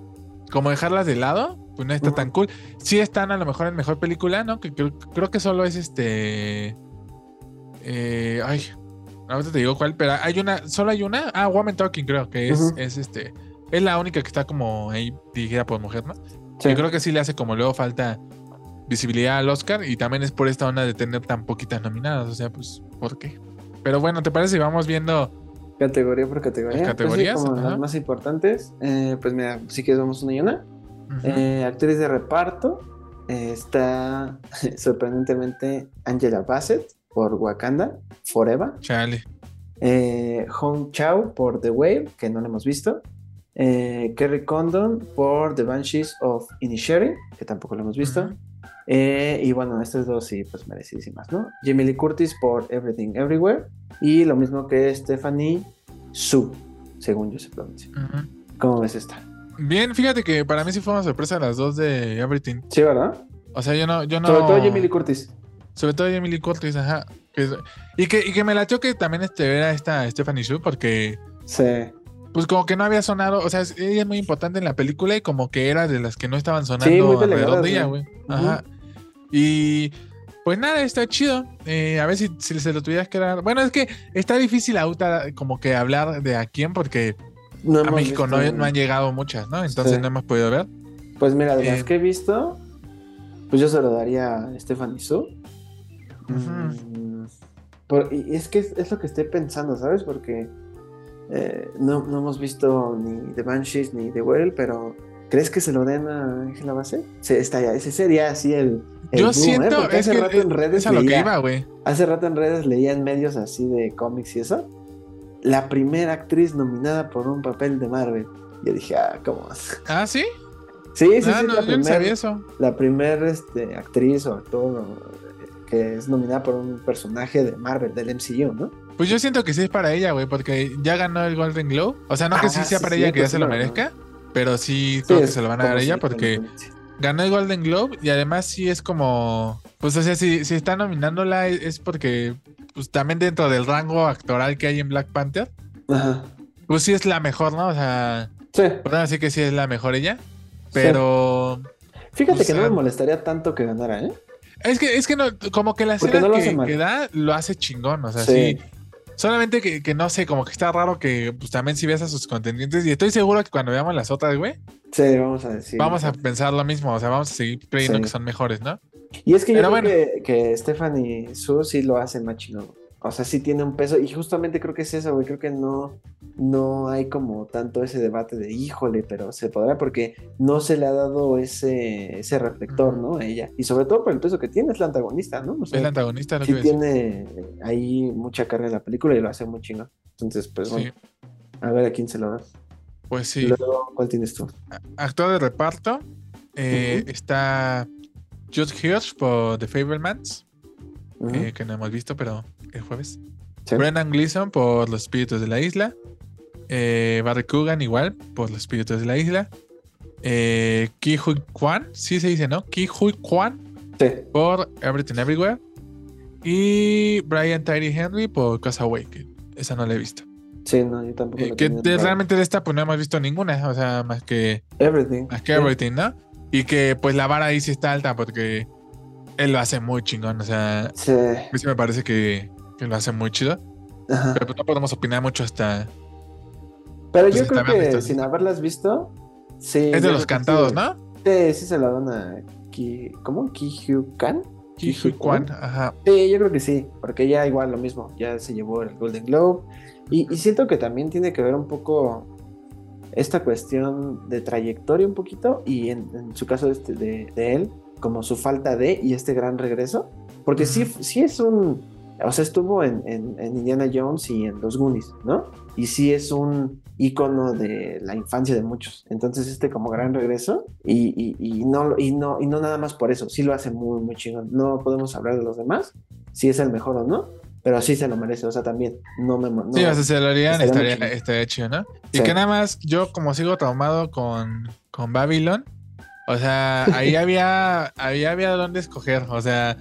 Como dejarlas de lado, pues no está tan cool. Sí están a lo mejor en mejor película, ¿no? Que creo, creo que solo es este. eh, ay, ahorita te digo cuál, pero hay una, solo hay una. Ah, Woman Talking, creo que es, es este. Es la única que está como ahí dirigida por mujer, ¿no? Sí. Yo creo que sí le hace como luego falta visibilidad al Oscar y también es por esta onda de tener tan poquitas nominadas. O sea, pues, ¿por qué? Pero bueno, ¿te parece si vamos viendo? Categoría por categoría. Las categorías, Pues sí, como ajá. las más importantes. Eh, pues mira, sí que vamos una y una. Eh, actriz de reparto. eh, está sorprendentemente Angela Bassett por Wakanda Forever. Chale. Eh, Hong Chao por The Whale, que no lo hemos visto. Kerry Condon por The Banshees of Inisherin, que tampoco lo hemos visto. Eh, y bueno, estas dos sí, pues merecidísimas, ¿no? Jamie Lee Curtis por Everything Everywhere. Y lo mismo que Stephanie Su, según yo se pronuncia. ¿Cómo ves esta? Bien, fíjate que para mí sí fue una sorpresa las dos de Everything. Sí, ¿verdad? O sea, yo no, yo no. Sobre todo Jamie Lee Curtis. Sobre todo Jamie Lee Curtis, ajá. Que y, que, y que me latió que también este, era esta Stephanie Shu, porque Sí. pues como que no había sonado, o sea, ella es muy importante en la película y como que era de las que no estaban sonando Sí, muy alrededor de ella, güey. güey. Ajá. Y pues nada, está chido. Eh, a ver si, si se lo tuvieras que dar. Bueno, es que está difícil ahorita como que hablar de a quién porque No a México no, no han llegado muchas, ¿no? Entonces Sí. no hemos podido ver. Pues mira, de Eh, las que he visto, pues yo se lo daría a Stephanie Su. Mm, por- y es que es, es lo que estoy pensando, ¿sabes? Porque eh, no, no hemos visto ni The Banshees ni The Well, pero ¿crees que se lo den a Ángela Base? Se, está ya, ese sería así el. el Yo boom, ¿eh? siento, es hace que rato en redes es a lo que leía- iba, güey. Hace rato en redes leía en medios así de cómics y eso. La primera actriz nominada por un papel de Marvel. Yo dije, ah, ¿cómo? Ah, sí. Sí, sí, ah, sí, no, la yo no primera sabía eso. la primer este, actriz o actor que es nominada por un personaje de Marvel, del MCU, ¿no? Pues yo siento que sí es para ella, güey, porque ya ganó el Golden Globe. O sea, no que Ah, sí sea sí, para ella que ya cierto, se lo merezca, pero sí creo que se lo van a dar a ella porque. Ganó el Golden Globe y además sí es como, pues o sea, si, si está nominándola es, porque, pues también dentro del rango actoral que hay en Black Panther, Ajá. pues sí es la mejor, ¿no? O sea, Sí. podemos decir que sí es la mejor ella, pero Fíjate pues, que no ah, me molestaría tanto que ganara, ¿eh? es que, es que no, como que la escena no que, que da lo hace chingón, o sea, Sí. sí. Solamente que, que no sé, como que está raro que pues también si ves a sus contendientes y estoy seguro que cuando veamos las otras, güey, Sí, vamos a decir. vamos a pensar lo mismo, o sea, vamos a seguir creyendo Sí. que son mejores, ¿no? Y es que yo creo bueno. que, que Stephanie Su sí lo hace más chingón. O sea, sí tiene un peso. Y justamente creo que es eso, güey. Creo que no, no hay como tanto ese debate de híjole, pero se podrá porque no se le ha dado ese, ese reflector, ¿no? A ella. Y sobre todo por el peso que tiene, es la antagonista, ¿no? O sea, Es la antagonista, lo sí que tiene ahí mucha carga en la película y lo hace muy chingón. Entonces, pues Sí, bueno, a ver a quién se lo da. pues sí. Luego, ¿cuál tienes tú? Actor de reparto eh, está Jude Hirsch por The Fablemans, Ujú. eh, que no hemos visto, pero el jueves. Sí. Brendan Gleeson por Los Espíritus de la Isla. Eh, Barry Coogan igual por Los Espíritus de la Isla. Eh, Ki Hui Kwan, sí se dice, ¿no? Ki Hui Kwan Sí. por Everything Everywhere. Y Brian Tyree Henry por Castaway, que esa no la he visto. Sí, no, yo tampoco. Eh, que de- realmente de esta pues no hemos visto ninguna, o sea, más que, Everything. más que. Everything, ¿no? Y que pues la vara ahí sí está alta porque él lo hace muy chingón, o sea, Sí. a mí sí me parece que, que lo hace muy chido, Ajá. pero pues, no podemos opinar mucho hasta... Pero Pues yo creo que visto. sin haberlas visto, sí. Es de los cantados, sí. ¿no? Sí, sí se la dan a Ki, ¿cómo? Ki Hugh Khan. Ki Hui Kwan, ajá. Sí, yo creo que sí, porque ya igual lo mismo, ya se llevó el Golden Globe. Y, y siento que también tiene que ver un poco esta cuestión de trayectoria un poquito, y en, en su caso este de, de él, como su falta de y este gran regreso. Porque sí, sí es un, o sea, estuvo en, en- en Indiana Jones y en Los Goonies, ¿no? Y sí es un ícono de la infancia de muchos. Entonces este como gran regreso y, y- y no, y, no, y no nada más por eso, sí lo hace muy, muy chingón. No podemos hablar de los demás, si es el mejor o no, pero sí se lo merece, o sea, también. No me... No, sí, o sea, se lo harían, estaría estaría, chido. ¿no? Y Sí. que nada más, yo como sigo traumado con, con Babylon, o sea, ahí había, ahí había donde escoger, o sea,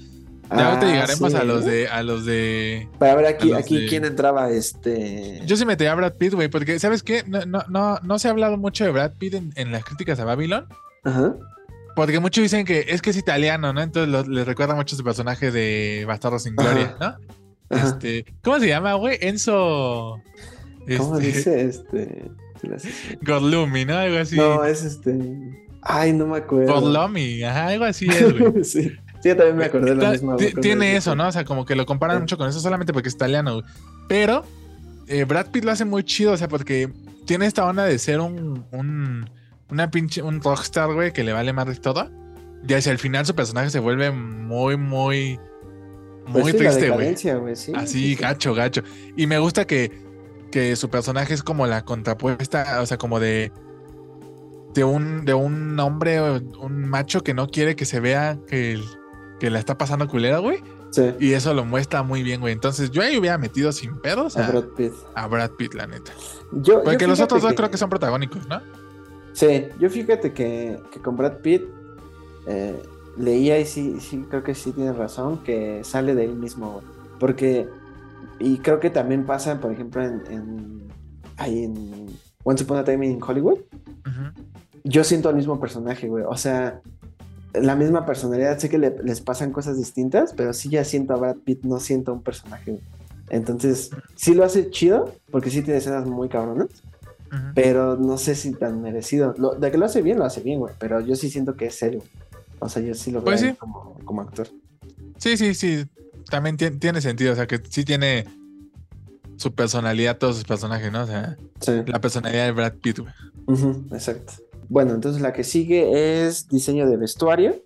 ya Ah, llegaremos sí. a los de, a los de Para ver aquí, aquí de- quién entraba, este... Yo sí metería a Brad Pitt, güey, porque, ¿sabes qué? No, no, no, no se ha hablado mucho de Brad Pitt en, en las críticas a Babylon, Ajá. porque muchos dicen que es que es italiano, ¿no? Entonces lo- les recuerda mucho su personaje de Bastardo sin Gloria, ¿no? Ajá. Este, ¿cómo se llama, güey? Enzo... ¿Cómo este, dice este? Gorlumi, ¿no? Algo así. No, es este. Ay, no me acuerdo. Gorlomi, ajá, algo así es, güey. sí. sí, yo también me acordé de me acordé Tiene eso, ¿no? O sea, como que lo comparan Sí. mucho con eso solamente porque es italiano, güey. Pero eh, Brad Pitt lo hace muy chido, o sea, porque tiene esta onda de ser un, un una pinche, un rockstar, güey, que le vale madre todo. Y hacia el final su personaje se vuelve muy, muy, Pues muy sí, la triste, güey. Sí, Así, sí, sí. gacho, gacho. Y me gusta que, que su personaje es como la contrapuesta, o sea, como de. De un, de un hombre, un macho que no quiere que se vea que, que la está pasando culera, güey. Sí. Y eso lo muestra muy bien, güey. Entonces yo ahí hubiera metido sin pedos a, A Brad Pitt. a Brad Pitt, la neta. Yo, Porque yo los otros dos creo que son protagónicos, ¿no? Sí, yo fíjate que, que con Brad Pitt eh, leía y sí, sí, creo que sí tiene razón, que sale de él mismo. güey. Porque, y creo que también pasa, por ejemplo, en, en, ahí en Once Upon a Time in Hollywood, Ujú. Yo siento al mismo personaje, güey. O sea, la misma personalidad. Sé que le- les pasan cosas distintas, pero sí ya siento a Brad Pitt, no siento a un personaje, güey. Entonces, sí lo hace chido, porque sí tiene escenas muy cabronas, pero no sé si tan merecido. Lo- de que lo hace bien, lo hace bien, güey. Pero yo sí siento que es serio. O sea, yo sí lo veo Pues sí. como, como actor. Sí, sí, sí. También tien- tiene sentido. O sea, que sí tiene su personalidad, todos sus personajes, ¿no? O sea, Sí. la personalidad de Brad Pitt, güey. Exacto. Bueno, entonces la que sigue es diseño de vestuario.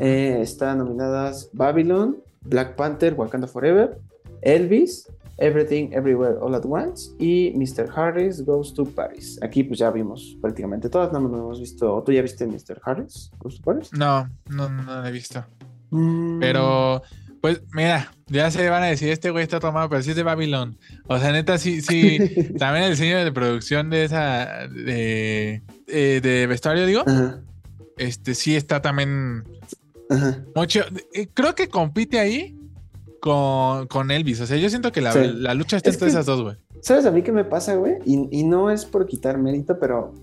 Eh, están nominadas Babylon, Black Panther, Wakanda Forever, Elvis, Everything Everywhere All at Once y Mr. Harris Goes to Paris. Aquí pues ya vimos prácticamente todas, no, no hemos visto. ¿O tú ya viste Mr. Harris Goes to Paris? No, no, no he visto. Mm, Pero, pues, mira, ya se van a decir, este güey está tomado, pero sí es de Babylon. O sea, neta, sí, sí. También el diseño de producción de esa, de, eh, de vestuario, digo, Ajá, este sí está también ajá. mucho. eh, Creo que compite ahí con, con Elvis. O sea, yo siento que la, Sí. la lucha está Es entre esas dos, güey. ¿Sabes a mí qué me pasa, güey? Y, y no es por quitar mérito, pero.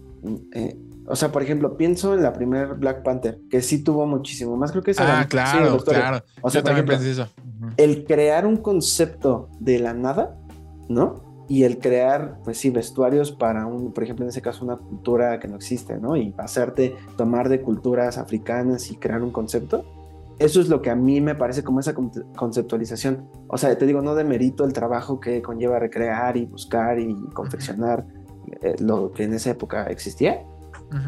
eh, o sea, por ejemplo, pienso en la primer Black Panther, que sí tuvo muchísimo más. Creo que esa Ah, claro, claro. O sea, yo también ejemplo, pensé eso. Ujú. el crear un concepto de la nada, ¿no? Y el crear, pues sí, vestuarios para un, por ejemplo, en ese caso, una cultura que no existe, ¿no? Y hacerte tomar de culturas africanas y crear un concepto. Eso es lo que a mí me parece como esa conce- conceptualización. O sea, te digo, no de mérito el trabajo que conlleva recrear y buscar y confeccionar eh, lo que en esa época existía.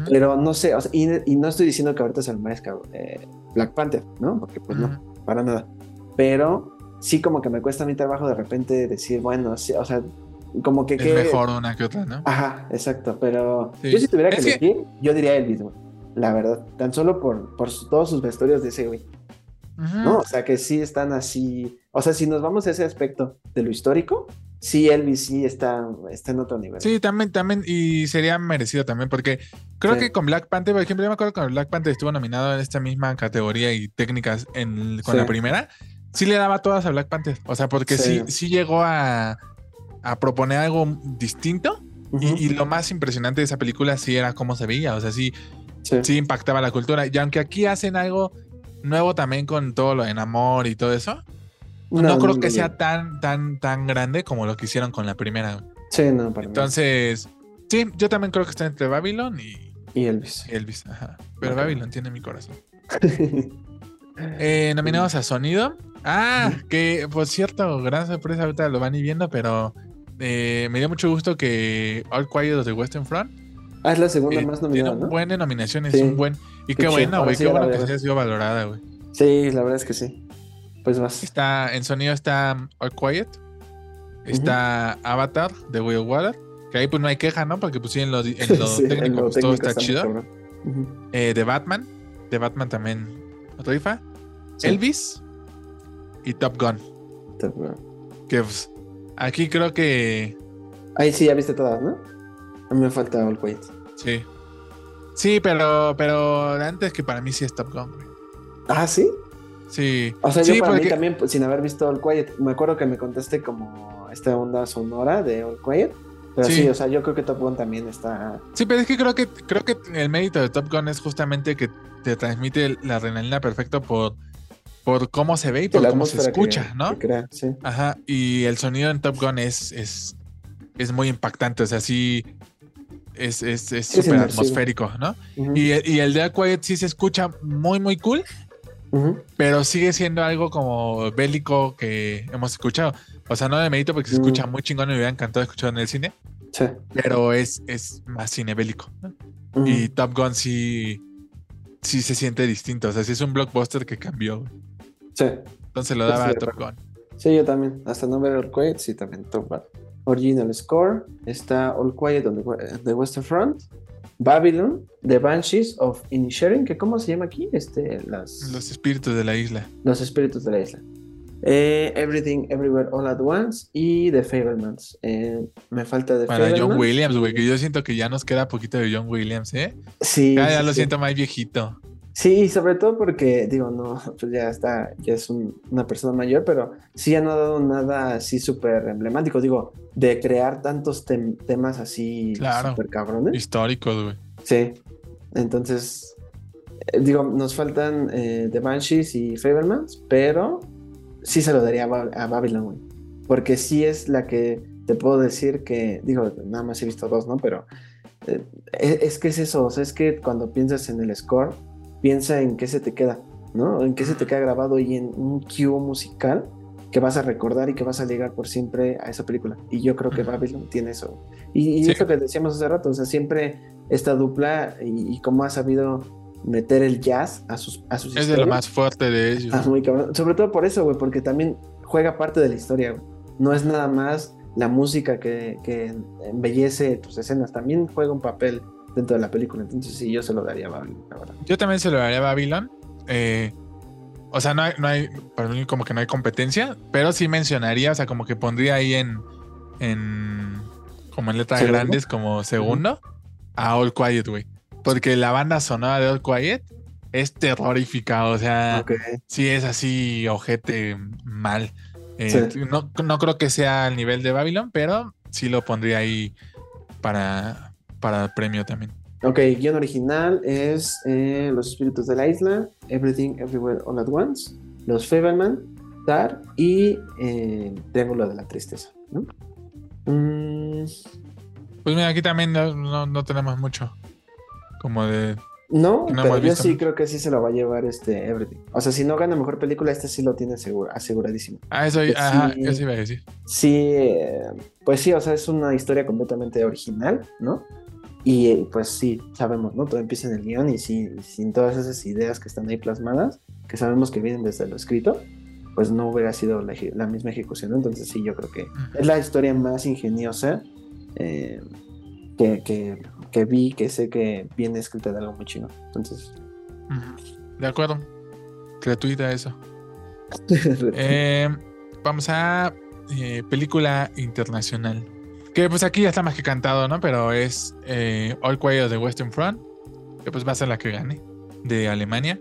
Pero no sé, o sea, y, y no estoy diciendo que ahorita se lo merezca eh, Black Panther, ¿no? Porque pues no Ujú. para nada. Pero sí como que me cuesta mi trabajo de repente decir, bueno, sí, o sea, como que... Es que- mejor una que otra, ¿no? Ajá, exacto, pero Sí. yo si tuviera que Es que- elegir, yo diría Elvis, güey. La verdad, tan solo por, por su- todos sus vestuarios de ese güey, ¿no? O sea, que sí están así, o sea, si nos vamos a ese aspecto de lo histórico, sí Elvis sí está, está en otro nivel. Sí, también, también, y sería merecido también, porque creo Sí. que con Black Panther, por ejemplo, yo me acuerdo que Black Panther estuvo nominado en esta misma categoría y técnicas en, con Sí. la primera, sí le daba todas a Black Panther, o sea, porque sí, Sí. sí, llegó a, a proponer algo distinto, Ujú, y, y lo más impresionante de esa película sí era cómo se veía, o sea, sí, sí. sí impactaba la cultura, y aunque aquí hacen algo nuevo también con todo lo en amor y todo eso, no, creo que no, sea tan, tan, tan grande como lo que hicieron con la primera. Sí, no, para. Entonces, sí, yo también creo que está entre Babylon y Y Elvis. Elvis. Ajá. Pero Ok. Babylon tiene mi corazón. Eh, nominados a sonido. Ah, que por cierto, gran sorpresa, ahorita lo van ir viendo, pero eh, me dio mucho gusto que All Quiet de Western Front ah, es la segunda eh, más tiene nominada, un ¿no? buen de nominaciones, Sí. un buen. Y Qué Ahora güey, sí qué bueno que se haya sido valorada, güey. Sí, la verdad es que sí. Pues vas. Está en sonido está All Quiet. Está Avatar de Will Water. Que ahí pues no hay queja, ¿no? Porque pues sí, en lo, en lo Sí, en técnico lo pues, todo está chido. Eh, de Batman. De Batman también rifa. Elvis y Top Gun. Está bueno. Que pues, aquí creo que Ahí sí, ya viste todas, ¿no? A mí me falta All Quiet. sí. Sí, pero, pero antes que para mí sí es Top Gun, güey. Ah, ¿sí? Sí. O sea, sí, yo para porque- mí también, pues, sin haber visto All Quiet, me acuerdo que me contaste como esta onda sonora de All Quiet. Pero sí, Sí. o sea, yo creo que Top Gun también está... Sí, pero es que creo que creo que el mérito de Top Gun es justamente que te transmite la adrenalina perfecto por, por cómo se ve y por cómo se que- escucha, ¿no? que crea, sí. Ajá. Y el sonido en Top Gun es, es, es muy impactante. O sea, sí es es es es súper atmosférico, ¿no? Y, el- y el de Quiet sí se escucha muy, muy cool, pero sigue siendo algo como bélico que hemos escuchado. O sea, no de mérito porque se Mm. escucha muy chingón y me hubiera encantado escucharlo en el cine, Sí. pero es, es más cine bélico. Y Top Gun sí, sí se siente distinto. O sea, sí es un blockbuster que cambió. Sí. Entonces lo Yo daba a Top Gun. Sí, yo también. Hasta no ver Quiet, sí, también Top Gun. Original Score. Está All Quiet on the, We- the Western Front. Babylon. The Banshees of Inisherin. que ¿Cómo se llama aquí? Este, las, Los espíritus de la isla. los espíritus de la isla. Eh, Everything Everywhere All at Once. Y The Fablemans. Eh, me falta The Para John. Williams, güey, que yo siento que ya nos queda poquito de John Williams, ¿eh? Sí. Ya, ya sí, lo sí. siento más viejito. Sí, sobre todo porque, digo, no, pues ya está, ya es una persona mayor, pero sí ya no ha dado nada así súper emblemático, digo, de crear tantos temas así claro, súper cabrones. Históricos, güey. Sí, entonces, eh, digo, nos faltan eh, The Banshees y Fabermans, pero sí se lo daría a, Babylon, güey, porque sí es la que te puedo decir que, digo, nada más he visto dos, ¿no? Pero eh, es que es eso, o sea, es que cuando piensas en el score, piensa en qué se te queda, ¿no? En qué se te queda grabado y en un cue musical que vas a recordar y que vas a ligar por siempre a esa película. Y yo creo que Babylon tiene eso. Y, y esto que decíamos hace rato, o sea, siempre esta dupla y, cómo ha sabido meter el jazz a sus, a sus Es de lo más fuerte de ellos. Ah, muy cabrón. Sobre todo por eso, güey, porque también juega parte de la historia, güey. No es nada más la música que, que embellece tus escenas, también juega un papel dentro de la película. Entonces sí, yo se lo daría a Babylon, Yo también se lo daría a Babylon. Eh, o sea, no hay, no hay, para mí como que no hay competencia, pero sí mencionaría, o sea, como que pondría ahí en, en como en letras grandes, como segundo, a All Quiet, güey. Porque la banda sonora de All Quiet es terrorífica, o sea, sí es así, ojete mal. Eh, no, no creo que sea al nivel de Babylon, pero sí lo pondría ahí para, para premio también. Ok, guion original es eh, Los Espíritus de la Isla, Everything Everywhere All at Once, Los Fableman, Tar y eh, Triángulo de la Tristeza. ¿no? Mm. Pues mira, aquí también no, tenemos mucho como de... No, pero yo sí creo que sí se lo va a llevar este Everything. O sea, si no gana mejor película, este sí lo tiene seguro, aseguradísimo. Ah, eso, ajá, eso iba a decir. Sí, eh, pues sí, o sea, es una historia completamente original, ¿no? Y pues sí, sabemos, ¿no? Todo empieza en el guion y sin todas esas ideas que están ahí plasmadas, que sabemos que vienen desde lo escrito, pues no hubiera sido la, misma ejecución. Entonces sí, yo creo que es la historia más ingeniosa eh, que, vi, que sé que viene escrita de algo muy chino. Entonces... De acuerdo. Gratuita eso. Eh, vamos a eh, película internacional. Que pues aquí ya está más que cantado, ¿no? Pero es eh, All Quiet de Western Front, que pues va a ser la que gane, de Alemania.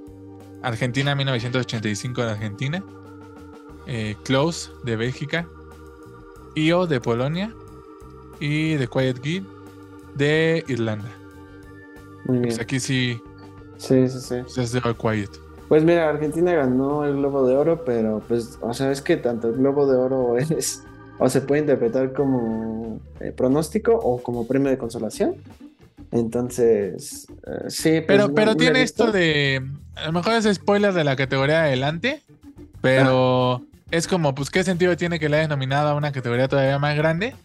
Argentina 1985 de Argentina. Eh, Close de Bélgica. IO de Polonia. Y The Quiet Kid de Irlanda. Muy pues, bien. Pues aquí sí. Sí, sí, sí. Pues, es de All Quiet. Pues mira, Argentina ganó el Globo de Oro, pero pues, o sea, es que tanto el Globo de Oro es o se puede interpretar como eh, pronóstico o como premio de consolación. Entonces, eh, sí. Pues, pero, pero tiene esto de. A lo mejor es spoiler de la categoría adelante, pero ah. es como, pues, ¿qué sentido tiene que le hayas nominado a una categoría todavía más grande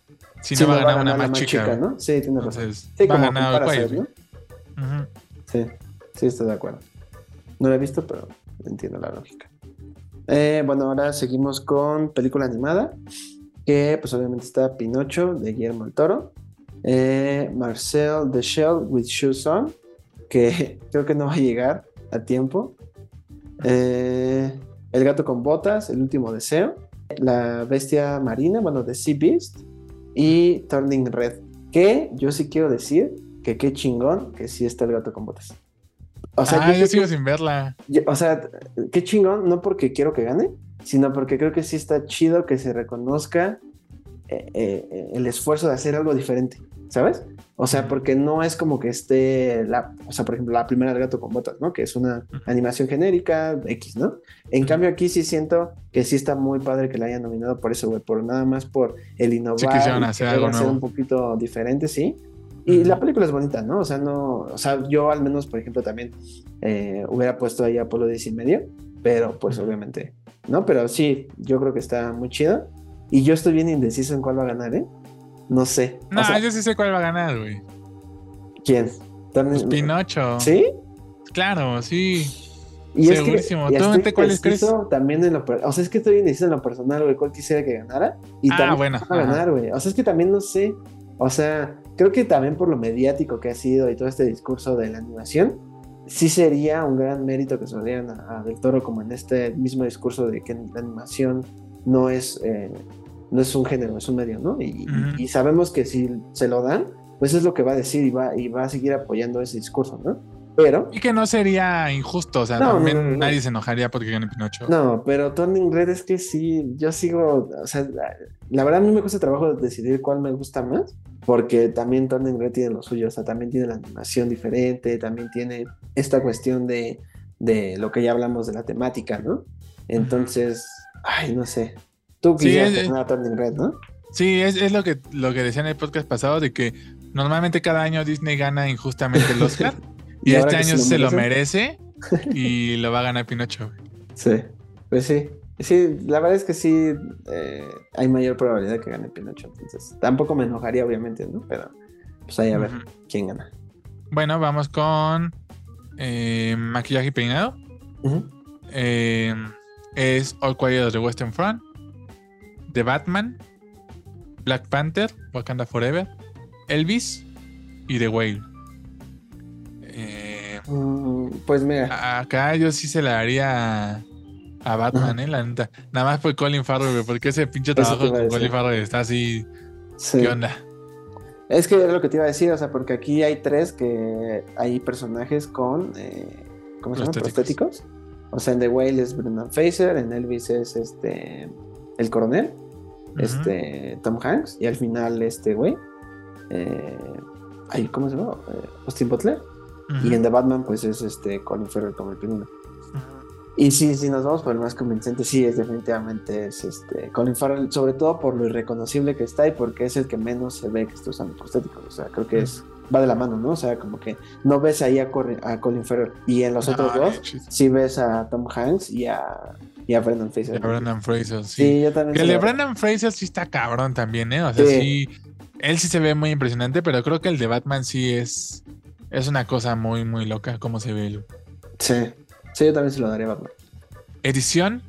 si no va a ganar una más chica? ¿no? Sí, tienes razón. sí, va a ganar el Sí, sí, estoy de acuerdo. No lo he visto, pero entiendo la lógica. Eh, bueno, ahora seguimos con película animada que pues obviamente está Pinocho de Guillermo el Toro, eh, Marcel the Shell with Shoes On, que creo que no va a llegar a tiempo, eh, El gato con botas, El último deseo, La bestia marina, bueno, de Sea Beast y Turning Red, que yo sí quiero decir que qué chingón que sí está El gato con botas. O sea, ah, yo, sigo sin verla. o sea, qué chingón, no porque quiero que gane, sino porque creo que sí está chido que se reconozca eh, eh, el esfuerzo de hacer algo diferente, ¿sabes? O sea, porque no es como que esté, la, o sea, por ejemplo, la primera del gato con botas, ¿no? Que es una animación genérica X, ¿no? En cambio aquí sí siento que sí está muy padre que la hayan nominado por eso, güey, por nada más por el innovar, sí, hacer algo hacer un poquito diferente, sí. Y la película es bonita, ¿no? O sea, no, o sea, yo al menos, por ejemplo, también eh, hubiera puesto ahí Apolo 10 y medio, pero pues obviamente ¿no? Pero sí, yo creo que está muy chido. Y yo estoy bien indeciso en cuál va a ganar, ¿eh? No sé. No, yo sí sé cuál va a ganar, güey. ¿Quién? Pues Pinocho. ¿Sí? Claro, sí. Y Segurísimo. Es que, cuál crees? También en lo, o sea, es que estoy indeciso en lo personal, güey, cuál quisiera que ganara. Y ah, también bueno. Va a ganar, güey. O sea, es que también no sé. O sea, creo que también por lo mediático que ha sido y todo este discurso de la animación, sí sería un gran mérito que se lo dieran a, Del Toro como en este mismo discurso de que la animación no es, eh, no es un género, es un medio, ¿no? Y, y, sabemos que si se lo dan, pues es lo que va a decir y va, y va a seguir apoyando ese discurso, ¿no? Pero. Y que no sería injusto, o sea, No, también no, no. nadie se enojaría porque gane Pinocho. No, pero Turning Red es que sí, yo sigo, o sea, la, la verdad a mí me cuesta trabajo decidir cuál me gusta más, porque también Turning Red tiene lo suyo, o sea, también tiene la animación diferente, también tiene esta cuestión de, de lo que ya hablamos de la temática, ¿no? Entonces, ay, no sé. Tú Sí, quisieras es- tener a Turning Red, ¿no? Sí, es, es lo que lo que decía en el podcast pasado de que normalmente cada año Disney gana injustamente el Oscar y, este año se se lo lo merece y lo va a ganar Pinocho. güey. Sí, pues sí. Sí, la verdad es que sí eh, hay mayor probabilidad de que gane Pinocho, entonces tampoco me enojaría, obviamente, ¿no? Pero pues ahí a ver quién gana. Bueno, vamos con eh, maquillaje y peinado. Eh, es All Quiet the Western Front, The Batman, Black Panther, Wakanda Forever, Elvis y The Whale. Eh, Mm, pues mira, acá yo sí se la daría a, Batman, eh, la neta. Nada más fue Colin Farrell, güey, porque ese pinche trabajo con. Colin Farrell está así. sí. ¿Qué onda? Es que es lo que te iba a decir, o sea, porque aquí hay tres que hay personajes con, eh, ¿cómo se llama? Prostéticos. O sea, en The Whale es Brendan Fraser, en Elvis es este, el coronel, este, Tom Hanks, y al final este güey, eh, ¿cómo se llama? Eh, Austin Butler. Y en The Batman, pues es este Colin Farrell como el pingüino. Y sí, si nos vamos por el más convincente, sí, es definitivamente es este Colin Farrell, sobre todo por lo irreconocible que está y porque es el que menos se ve que está usando prostéticos. O sea, creo que es va de la mano, ¿no? O sea, como que no ves ahí a, a Colin Farrell. Y en los otros dos, sí ves a Tom Hanks y a, y a Brendan Fraser. De Brendan Fraser, sí. Sí, yo también. Que el de Brendan Fraser sí está cabrón también, ¿eh? O sea, Sí. sí. Él sí se ve muy impresionante, pero creo que el de Batman sí es. Es una cosa muy, muy loca cómo se ve él. Sí, sí, yo también se lo daría a Batman. Edición.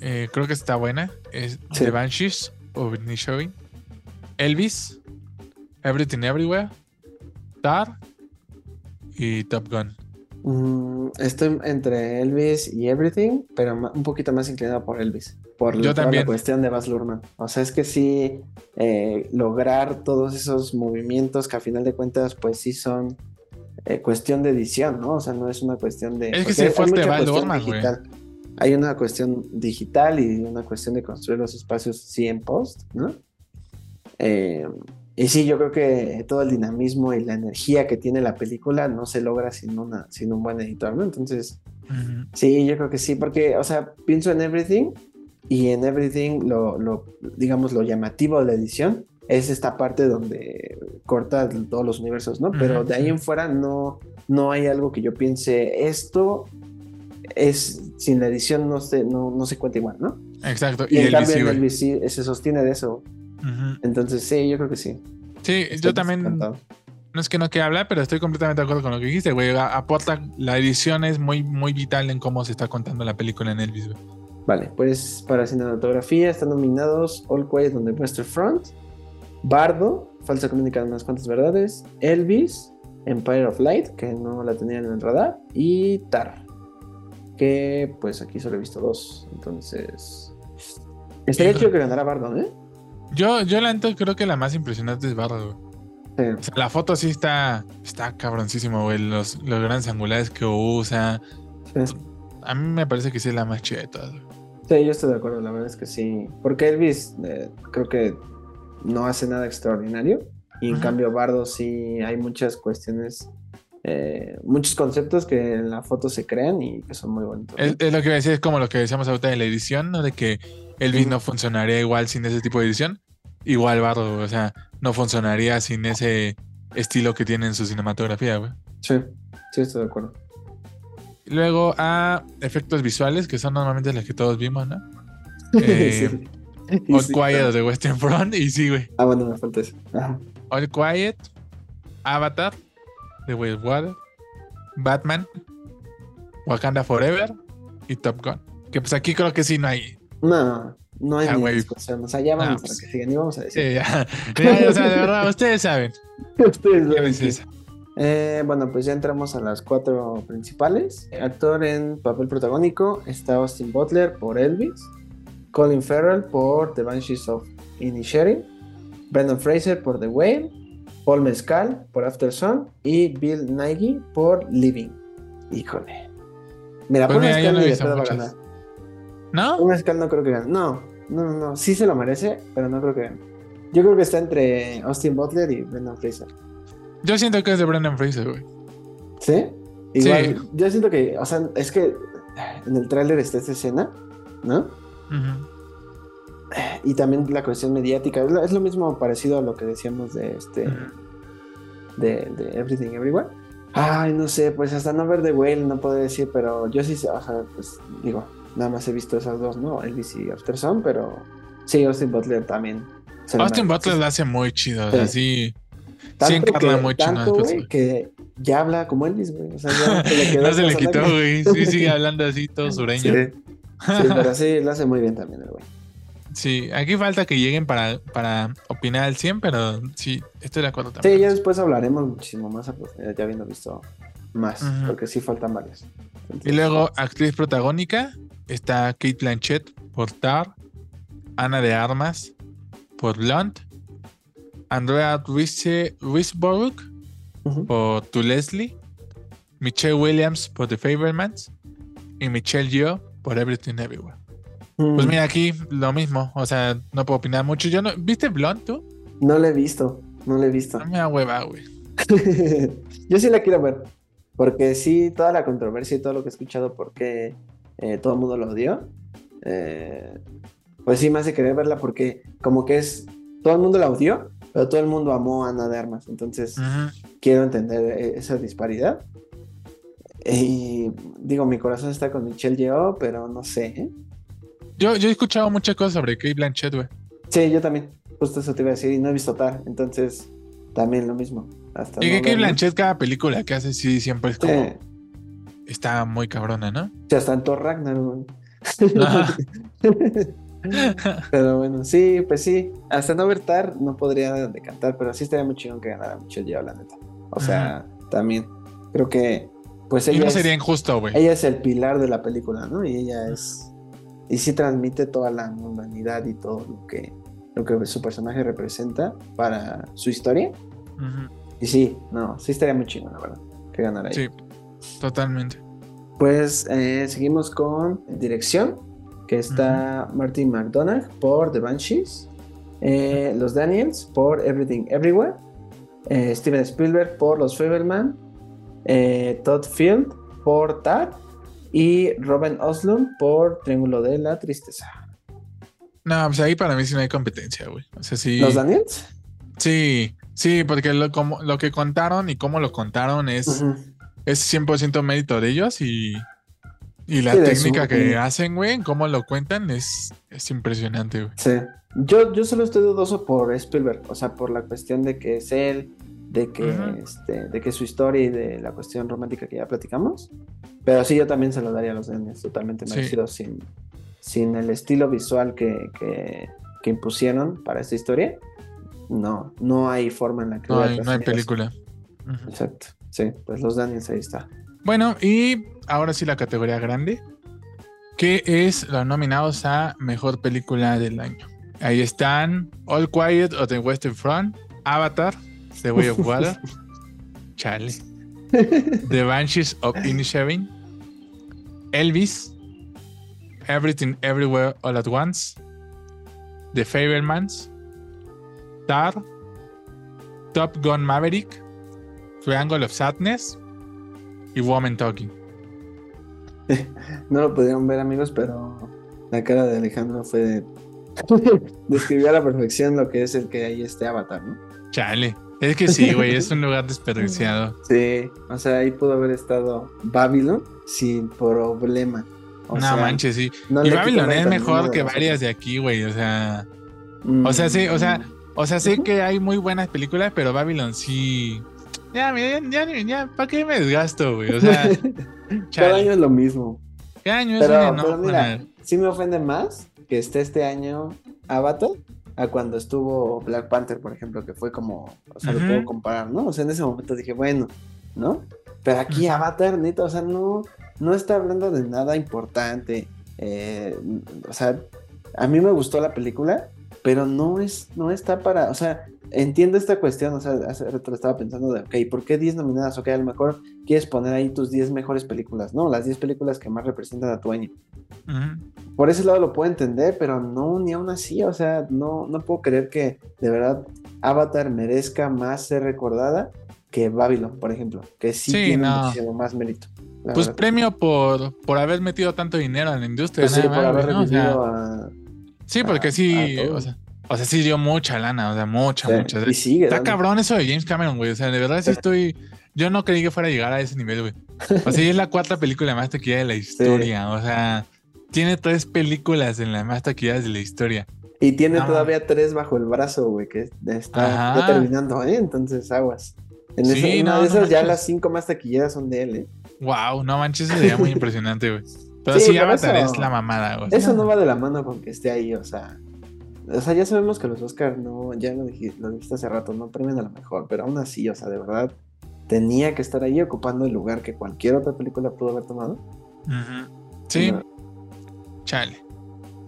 eh, creo que está buena. Es Sí. The Banshees of Inisherin. Elvis. Everything Everywhere. Tar. Y Top Gun. Mm, estoy entre Elvis y Everything, pero un poquito más inclinado por Elvis. Por Yo toda también. la cuestión de Baz Luhrmann. O sea, es que sí, eh, lograr todos esos movimientos que a final de cuentas, pues sí son eh, cuestión de edición, ¿no? O sea, no es una cuestión de. Es que mucha Baz cuestión Luhrmann, güey. digital. Hay una cuestión digital y una cuestión de construir los espacios sí en post, ¿no? Eh, y sí, yo creo que todo el dinamismo y la energía que tiene la película no se logra sin, una, sin un buen editor, ¿no? Entonces, sí, yo creo que sí, porque, o sea, pienso en Everything y en Everything lo, lo digamos, lo llamativo de la edición es esta parte donde corta todos los universos, ¿no? Pero de ahí en fuera no, no hay algo que yo piense, esto es, sin la edición no se, no, no se cuenta igual, ¿no? Exacto. Y, Y, en Elvis, cambio. Elvis sí se sostiene de eso. Entonces, sí, yo creo que sí. Sí, Estoy yo también. encantado. No es que no quiera hablar, pero estoy completamente de acuerdo con lo que dijiste, güey. Aporta, la edición es muy, muy vital en cómo se está contando la película en Elvis, güey. Vale, pues para cinematografía están nominados All Quiet on the Western Front, Bardo, Falsa Crónica de unas cuantas verdades, Elvis, Empire of Light, que no la tenían en el radar, y Tar, que pues aquí solo he visto dos, entonces... Estaría chido que ganara Bardo, ¿eh? Yo, yo la creo que la más impresionante es Bardo. Sí. O sea, la foto sí está, está cabroncísimo, güey. Los, los grandes angulares que usa. Sí. A mí me parece que sí es la más chida de todas, güey. Sí, yo estoy de acuerdo, la verdad es que sí. Porque Elvis eh, creo que no hace nada extraordinario. Y en cambio Bardo sí hay muchas cuestiones, eh, muchos conceptos que en la foto se crean y que son muy bonitos. Es, es lo que iba a decir, es como lo que decíamos ahorita de la edición, ¿no? De que Elvis Ujú. no funcionaría igual sin ese tipo de edición. Igual Bardo, o sea, no funcionaría sin ese estilo que tiene en su cinematografía, güey. Sí, sí, estoy de acuerdo. Luego a efectos visuales, que son normalmente los que todos vimos, ¿no? Eh, Sí. All sí, Quiet de Western Front, y sí, güey. Ah, bueno, me falta eso. Ajá. All Quiet, Avatar, The Way of Water, Batman, Wakanda Forever y Top Gun. Que pues aquí creo que sí no hay. No, no hay Ah, ni discusión. O sea, ya vamos Ah, pues a que sigan y vamos a decir. Sí, ya, Ya, o sea, de verdad, ustedes saben. Ustedes ¿Qué saben? Eh, bueno, pues ya entramos a las cuatro principales. Actor en papel protagónico está Austin Butler por Elvis, Colin Farrell por The Banshees of Inisherin, Brendan Fraser por The Whale, Paul Mescal por After Sun y Bill Nighy por Living. Híjole. Mira, Pues Paul yo Mescal no de va a ganar. ¿No? Paul Mescal no creo que gane. No, no, no, no. Sí se lo merece, pero no creo que gane. Yo creo que está entre Austin Butler y Brendan Fraser. Yo siento que es de Brendan Fraser, güey. ¿Sí? Igual, Sí. yo siento que, o sea, es que en el tráiler está esta escena, ¿no? Y también la cuestión mediática. Es lo, mismo parecido a lo que decíamos de este. De, de Everything Everywhere. Ay, no sé, pues hasta no ver The Whale no puedo decir, pero yo sí o sea, pues digo, nada más he visto esas dos, ¿no? Elvis y After Sun, pero sí, Austin Butler también. Austin. Butler lo hace muy chido, o sea, sí. Tanto sí encarna que- muy chido tanto, personaje. que ya habla como Elvis, güey. O sea, ya se le quedó No se le quitó, güey. Sí, sigue hablando así, todo sureño. Sí, sí, pero sí, lo hace muy bien también el güey. Sí, aquí falta que lleguen para, para opinar al 100, pero sí, estoy de acuerdo Sí, también. ya después hablaremos muchísimo más a profundidad, ya habiendo visto más, porque sí faltan varios. Y luego, actriz protagónica, está Kate Blanchett por Tar, Ana de Armas por Blunt, Andrea Riseborough Ujú. por To Leslie, Michelle Williams por The Fablemans y Michelle Yeoh por Everything Everywhere. Pues Mm, mira, aquí lo mismo, o sea, no puedo opinar mucho. Yo no, ¿Viste Blunt tú? No lo he visto, no lo he visto. No me da hueva, güey. Yo sí la quiero ver, porque sí, toda la controversia y todo lo que he escuchado, porque eh, todo el mundo lo odió, eh, pues sí me hace querer verla, porque como que es, todo el mundo la odió, pero todo el mundo amó a Ana de Armas, entonces quiero entender eh, esa disparidad. Y digo, mi corazón está con Michelle Yeoh, pero no sé. ¿eh? Yo, yo he escuchado muchas cosas sobre Kate Blanchett, güey. Sí, yo también, justo eso te iba a decir, y no he visto Tar, entonces también lo mismo. Hasta Y no que Kate. Blanchett, cada película que hace, sí, siempre es como. Sí. Está muy cabrona, ¿no? Sí, hasta en Thor Ragnarok. Pero bueno, sí, pues sí. Hasta no ver Tar no podría decantar, pero sí estaría muy chingón que ganara Michelle Yeoh, la neta. O sea, también creo que pues Y no es, sería injusto, güey. ella es el pilar de la película, ¿no? Y ella es y sí transmite toda la mundanidad y todo lo que lo que su personaje representa para su historia. Y sí, no, sí estaría muy chingón, la verdad, que ganara ella. Sí, totalmente. Pues eh, seguimos con dirección, que está Martin McDonagh por The Banshees, eh, Los Daniels por Everything Everywhere, eh, Steven Spielberg por Los Fableman, eh, Todd Field por Tar y Robin Oslund por Triángulo de la Tristeza. No, pues ahí para mí sí no hay competencia, güey. O sea, sí. ¿Los Daniels? Sí, sí, porque lo, como, lo que contaron y cómo lo contaron es, Ujú. es 100% mérito de ellos y, y la Sí, técnica su- que hacen, güey, en cómo lo cuentan es, es impresionante, güey. Sí. Yo, yo solo estoy dudoso por Spielberg, o sea, por la cuestión de que es él, de que, Ujú. este, de que su historia y de la cuestión romántica que ya platicamos. Pero sí, yo también se lo daría a los Daniels, totalmente Sí. merecido, sin, sin el estilo visual que, que, que impusieron para esta historia. No, no hay forma en la que No hay, no hay película. Exacto. Sí, pues los Daniels ahí está. Bueno, y ahora sí la categoría grande, que es los nominados a Mejor Película del Año. Ahí están All Quiet on the Western Front, Avatar, The Way of Water, Chale, The Banshees of Inisherin, Elvis, Everything Everywhere All at Once, The Fablemans, Tar, Top Gun Maverick, Triangle of Sadness y Woman Talking. No lo pudieron ver, amigos, pero la cara de Alejandro fue de. Describió a la perfección lo que es el que hay este avatar, ¿no? Chale. Es que sí, güey, es un lugar desperdiciado. Sí, o sea, ahí pudo haber estado Babylon sin problema. O no sea, manches, sí. no y Babylon es mejor que varias de aquí, güey. O sea, Mm, o sea, sí, o sea, o sea, sé que hay muy buenas películas, pero Babylon sí. Ya, ya, ya, ya, ¿para qué me desgasto, güey? O sea, Cada año es lo mismo. ¿Qué año es Pero, una pero no- mira, sí me ofende más que esté este año Avatar a cuando estuvo Black Panther, por ejemplo, que fue como, o sea, lo puedo comparar, ¿no? O sea, en ese momento dije, bueno, ¿no? Pero aquí. Avatar, neta, o sea, no, no está hablando de nada importante. eh, o sea, a mí me gustó la película, pero no es, no está para, o sea, entiendo esta cuestión, o sea, hace rato lo estaba pensando de, ok, ¿por qué 10 nominadas? Ok, a lo mejor quieres poner ahí tus 10 mejores películas, ¿no? Las 10 películas que más representan a tu año. Ujú. Por ese lado lo puedo entender, pero no, ni aún así, o sea, no, no puedo creer que de verdad Avatar merezca más ser recordada que Babylon, por ejemplo, que sí, Sí, tiene no. más mérito. Pues verdad. premio por, por haber metido tanto dinero en la industria. Pues sí, por haber ¿no? O sea, a... sí, porque a- sí, a o sea, o sea, sí dio mucha lana, o sea, mucha, Sí, mucha. y sigue Está dando. cabrón eso de James Cameron, güey. O sea, de verdad sí estoy. Yo no creí que fuera a llegar a ese nivel, güey. O sea, y es la cuarta película más taquilla de la historia. O sea, tiene tres películas en las más taquilladas de la historia. Y tiene todavía tres bajo el brazo, güey, que está ya terminando, ¿eh? Entonces, aguas. En Sí, esa- una de no esas ya las cinco más taquilleras son de él, ¿eh? Wow, no manches, sería muy impresionante, güey. Pero Sí, sí, pero Avatar eso- es la mamada, güey. Eso no va de la mano con que esté ahí, o sea. O sea, ya sabemos que los Oscars no, ya lo, dijiste hace rato, no premian a lo mejor, pero aún así, o sea, de verdad, tenía que estar ahí ocupando el lugar que cualquier otra película pudo haber tomado. Sí, No. chale.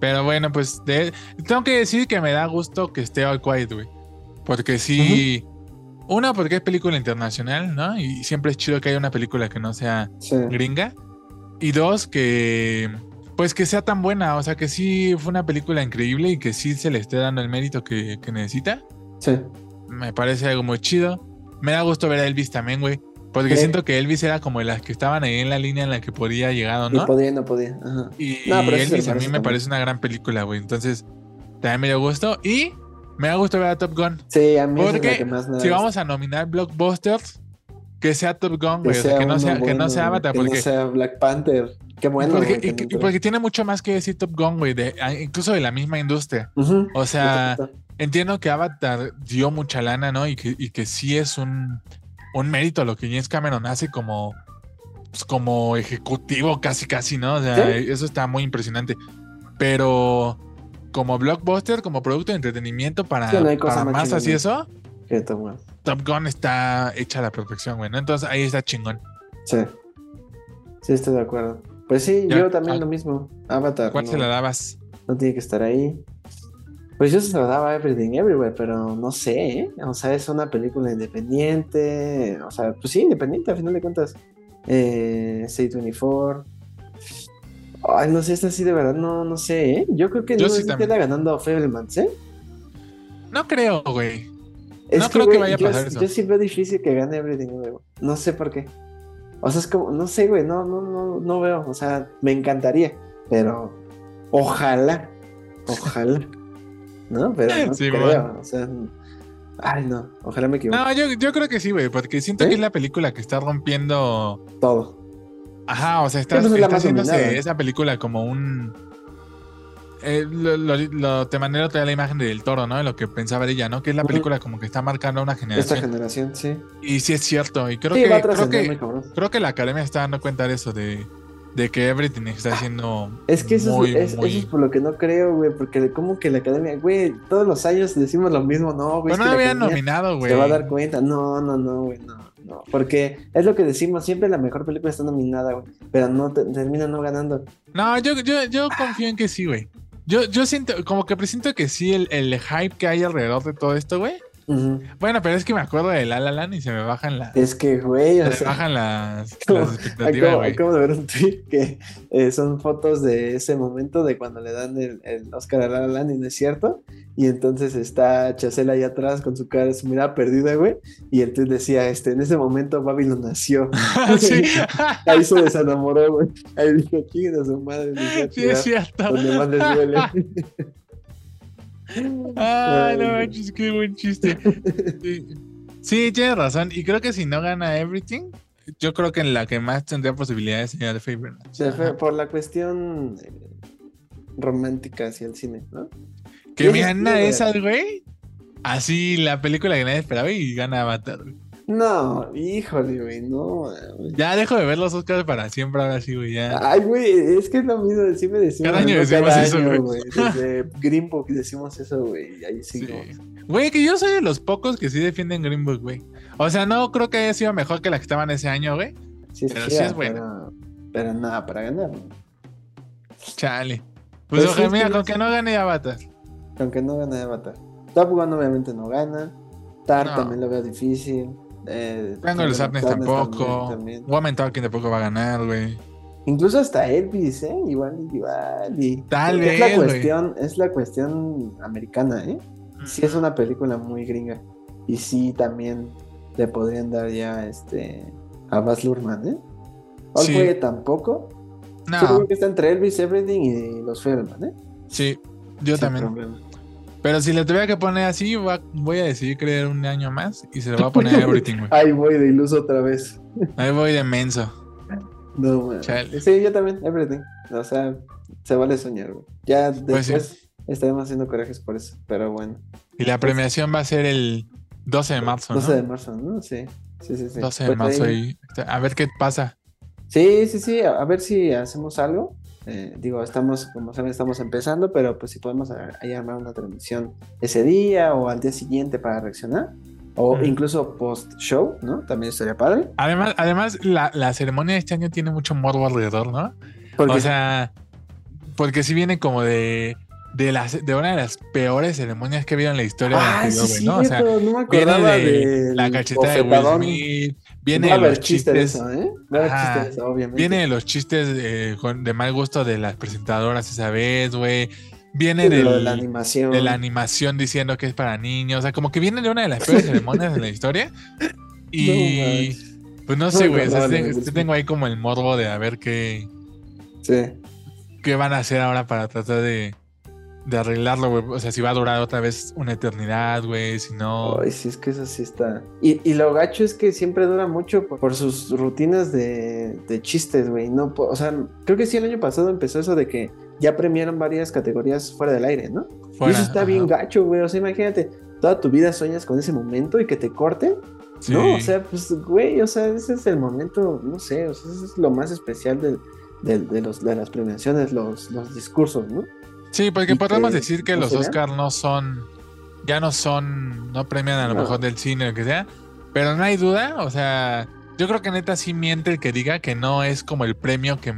Pero bueno, pues de- tengo que decir que me da gusto que esté All Quiet, güey. Porque sí. Una, porque es película internacional, ¿no? Y siempre es chido que haya una película que no sea Sí. gringa. Y dos, que pues que sea tan buena. O sea, que sí fue una película increíble y que sí se le esté dando el mérito que, que necesita. Sí. Me parece algo muy chido. Me da gusto ver a Elvis también, güey. Porque Sí. siento que Elvis era como las que estaban ahí en la línea en la que podía llegar o Y no. podía, no podía. Ajá. Y No, pero se Elvis a mí me parece una gran película, güey. Entonces, también me dio gusto. Y me da gusto ver a Top Gun. Sí, a mí esa es la Porque que más me da si gusto. vamos a nominar blockbusters, que sea Top Gun, que güey. O sea, que no sea, que no sea Avatar, que porque, no sea Black Panther. Qué bueno. porque, que y- porque tiene mucho más que decir Top Gun, güey. de- ah, incluso de la misma industria. O sea, entiendo que Avatar dio mucha lana, ¿no? Y que, y que sí es un, un mérito lo que James Cameron hace como, pues, como ejecutivo, casi, casi, ¿no? O sea, Sí. eso está muy impresionante. Pero como blockbuster, como producto de entretenimiento para, Sí, no para más masas y eso, Que Top Gun. Está hecha a la perfección, güey, ¿no? Entonces ahí está chingón. Sí. Sí, estoy de acuerdo. Pues sí, yo también ah. lo mismo. Avatar. ¿Cuál no, se la dabas? no tiene que estar ahí. Pues yo se lo daba a Everything Everywhere, pero no sé, ¿eh? O sea, es una película independiente. O sea, pues sí, independiente a final de cuentas. Eh, C24. Ay, no sé, esta sí de verdad, no, no sé, ¿eh? Yo creo que Yo no sí queda ganando Fablemans, ¿eh? No creo, güey. Es No creo que güey, vaya a yo, pasar eso. Yo sí veo difícil que gane Everything Everywhere. No sé por qué. O sea, es como, no sé, güey, no, no, no, no veo. O sea, me encantaría, pero ojalá, ojalá. ¿No? Pero no Sí, creo. O sea, ay, no, ojalá me equivoque. No, yo, yo creo que sí, güey, porque siento que es la película que está rompiendo. Todo. Ajá, o sea, está, está haciéndose esa película como un. Eh, lo, lo, lo- te vez la imagen del toro, ¿no? De lo que pensaba ella, ¿no? Que es la película como que está marcando una Esta generación. generación, sí. Y sí es cierto. Y creo sí, que, creo que creo que la academia está dando cuenta de eso, de, de que Everything está haciendo. Es que eso, muy, es, muy- eso es por lo que no creo, güey, porque como que la academia, güey, todos los años decimos lo mismo, no, güey. Pero es no que habían nominado, güey. Se va a dar cuenta. No, no, no, güey, no, no. Porque es lo que decimos, siempre la mejor película está nominada, güey. Pero no te- termina no ganando. No, yo, yo, yo confío en que sí, güey. Yo, yo siento, como que presiento que sí, el, el hype que hay alrededor de todo esto, güey. Ujú. Bueno, pero es que me acuerdo de La La Land y se me bajan las, Es que, güey, o se sea, bajan las, Como- las expectativas, acabo, acabo de ver un tweet que eh, son fotos de ese momento de cuando le dan el, el Oscar a La La Land y no es cierto. Y entonces está Chacel ahí atrás con su cara, su mirada perdida, güey. Y el tweet decía, este, en ese momento Babylon nació. sí, Ahí se desenamoró, güey. Ahí dijo, ¿quién a su madre? sí, es cierto. Donde más les duele. Ay, no manches, qué buen chiste. Sí. Sí, tienes razón. Y creo que si no gana Everything, yo creo que en la que más tendría posibilidades sería The Favorite. Por la cuestión eh, romántica hacia el cine, ¿no? Que de güey. esas, güey. Así la película que nadie esperaba y gana Avatar. güey. No, híjole, güey, no. güey. Ya dejo de ver los Oscars para siempre, ahora sí, güey. Ya. Ay, güey, es que es lo mismo, siempre decimos Cada año decimos eso, güey. güey. Desde Green Book decimos eso, güey, y ahí Sí. Güey, que yo soy de los pocos que sí defienden Green Book, güey. O sea, no creo que haya sido mejor que la que estaban ese año, güey. Sí, Pero sí, sí es buena. Pero, pero nada, para ganar. ¿no? Chale. Pues, Pues sí, ojalá, es mira, que con no que no gane Avatar. Aunque no gane Avatar. Top Gun obviamente no gana. Tar No. también lo veo difícil. Eh, el Sadness tampoco. también, también. Talking tampoco va a ganar, güey. Incluso hasta Elvis, ¿eh? Igual, igual. Y Tal es la vez, cuestión, es la cuestión americana, ¿eh? Sí es una película muy gringa. Y sí también le podrían dar ya este a Baz Luhrmann, ¿eh? Old Sí. Tampoco. Yo No, creo que está entre Elvis, Everything y los Federman, ¿eh? sí, yo Sin también. problema. Pero si le tuviera que poner así, va- voy a decidir creer un año más y se le va a poner Everything, güey. Ahí voy de iluso otra vez. Ahí voy de menso. No, man. Chale. Sí, yo también, Everything. O sea, se vale soñar, güey. Ya Pues sí. después estaremos haciendo corajes por eso. Pero bueno. Y la premiación va a ser el 12 de marzo, ¿no? 12 de marzo, ¿no? Sí. Sí, sí, sí. 12 de Pues marzo ahí- y a ver qué pasa. Sí, sí, sí, a ver si hacemos algo. Eh, digo, estamos, como saben, estamos empezando, pero pues si podemos ahí armar una transmisión ese día o al día siguiente para reaccionar, o Mm. incluso post-show, ¿no? También estaría padre. Además, además la, la ceremonia de este año tiene mucho morbo alrededor, ¿no? O sea, porque si viene como de, de, las, de una de las peores ceremonias que ha habido en la historia del ah, anterior, sí, ¿no? O sea, no me viene acordaba de de la cachetada de Will. Smith, viene de los chistes, eso, ¿eh? De eso, obviamente. viene de los chistes de mal gusto de las presentadoras esa vez, güey. Viene de del- la animación. de la animación diciendo que es para niños. O sea, como que viene de una de las peores ceremonias de la historia. Y pues no sé, güey. o sea, acordaba de sí- Will sí Smith. tengo ahí como el morbo de a ver qué, Sí. qué van a hacer ahora para tratar de, de arreglarlo, güey. O sea, si va a durar otra vez una eternidad, güey. Si no. Ay, sí, es que eso sí está. Y, y lo gacho es que siempre dura mucho por, por sus rutinas de, de chistes, güey. No, o sea, creo que sí el año pasado empezó eso de que ya premiaron varias categorías fuera del aire, ¿no? y eso está ajá. bien gacho, güey. O sea, imagínate, toda tu vida sueñas con ese momento y que te corten. Sí. No, o sea, pues, güey, o sea, ese es el momento, no sé, o sea, eso es lo más especial del- del- de, los, de las premiaciones, los, los discursos, ¿no? Sí, porque podemos que decir que no los. Oscars no son, ya no son, no premian a lo No. mejor del cine o lo que sea, pero no hay duda, o sea, yo creo que neta sí miente el que diga que no es como el premio que,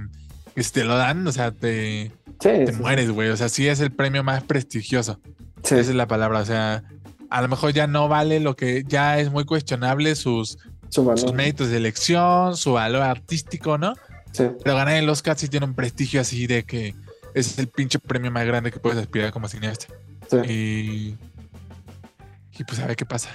que te lo dan, o sea, te, Sí, te sí, mueres, güey, o sea, sí es el premio más prestigioso, Sí. esa es la palabra, o sea, a lo mejor ya no vale lo que, ya es muy cuestionable sus, Su sus méritos de elección, su valor artístico, ¿no? Sí. Pero ganar el Oscar sí tiene un prestigio así de que es el pinche premio más grande que puedes aspirar como cineasta. sí. Y, y pues a ver qué pasa.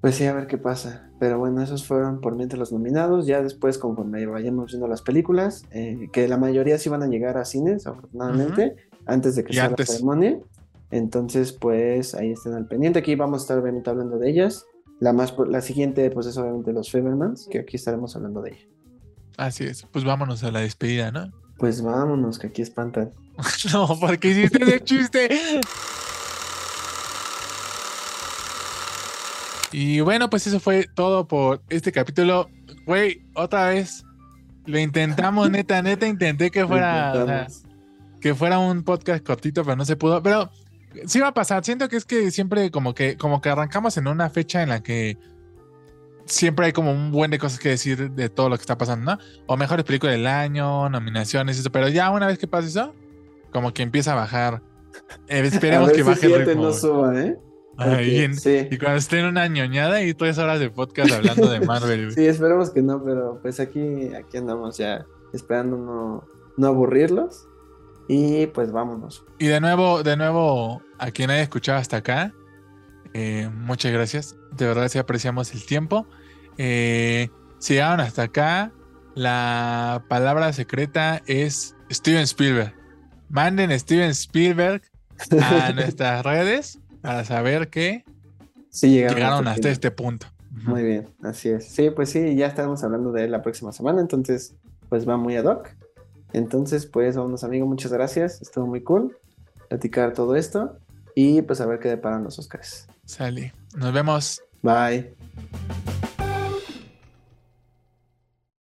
Pues sí, a ver qué pasa. Pero bueno, esos fueron por mientras los nominados. Ya después, conforme vayamos viendo las películas, eh, que la mayoría sí van a llegar a cines, afortunadamente, antes de que Y sea antes. la ceremonia. Entonces, pues ahí estén al pendiente. Aquí vamos a estar obviamente hablando de ellas. La más la siguiente, pues es obviamente los Febermans, que aquí estaremos hablando de ella. Así es. Pues vámonos a la despedida, ¿no? Pues vámonos, que aquí espantan. no, porque hiciste ese chiste. Y bueno, pues eso fue todo por este capítulo. Güey, otra vez. Lo intentamos, neta, neta, intenté que fuera. o sea, Intentamos. que fuera un podcast cortito, pero no se pudo. Pero sí va a pasar. Siento que es que siempre como que, como que arrancamos en una fecha en la que siempre hay como un buen de cosas que decir de todo lo que está pasando, ¿no? O mejores películas del año, nominaciones, eso. Pero ya una vez que pasa eso, como que empieza a bajar. Eh, esperemos a ver que si baje el ritmo. no güey. suba, ¿eh? Ay, y, en- sí. y cuando esté en una ñoñada y tres horas de podcast hablando de Marvel. Sí, esperemos que no, pero pues aquí, aquí andamos ya esperando no, no aburrirlos. Y pues vámonos. Y de nuevo, de nuevo, a quien haya escuchado hasta acá, eh, muchas gracias. De verdad, sí apreciamos el tiempo. Eh, si llegaron hasta acá, la palabra secreta es Steven Spielberg. Manden Steven Spielberg a nuestras redes para saber que Sí, llegaron, llegaron hasta este punto. Muy bien, así es. Sí, pues sí, ya estaremos hablando de él la próxima semana, entonces pues va muy ad hoc. Entonces, pues vámonos amigos, muchas gracias. Estuvo muy cool platicar todo esto y pues a ver qué deparan los Oscars. Sale. Nos vemos. Bye.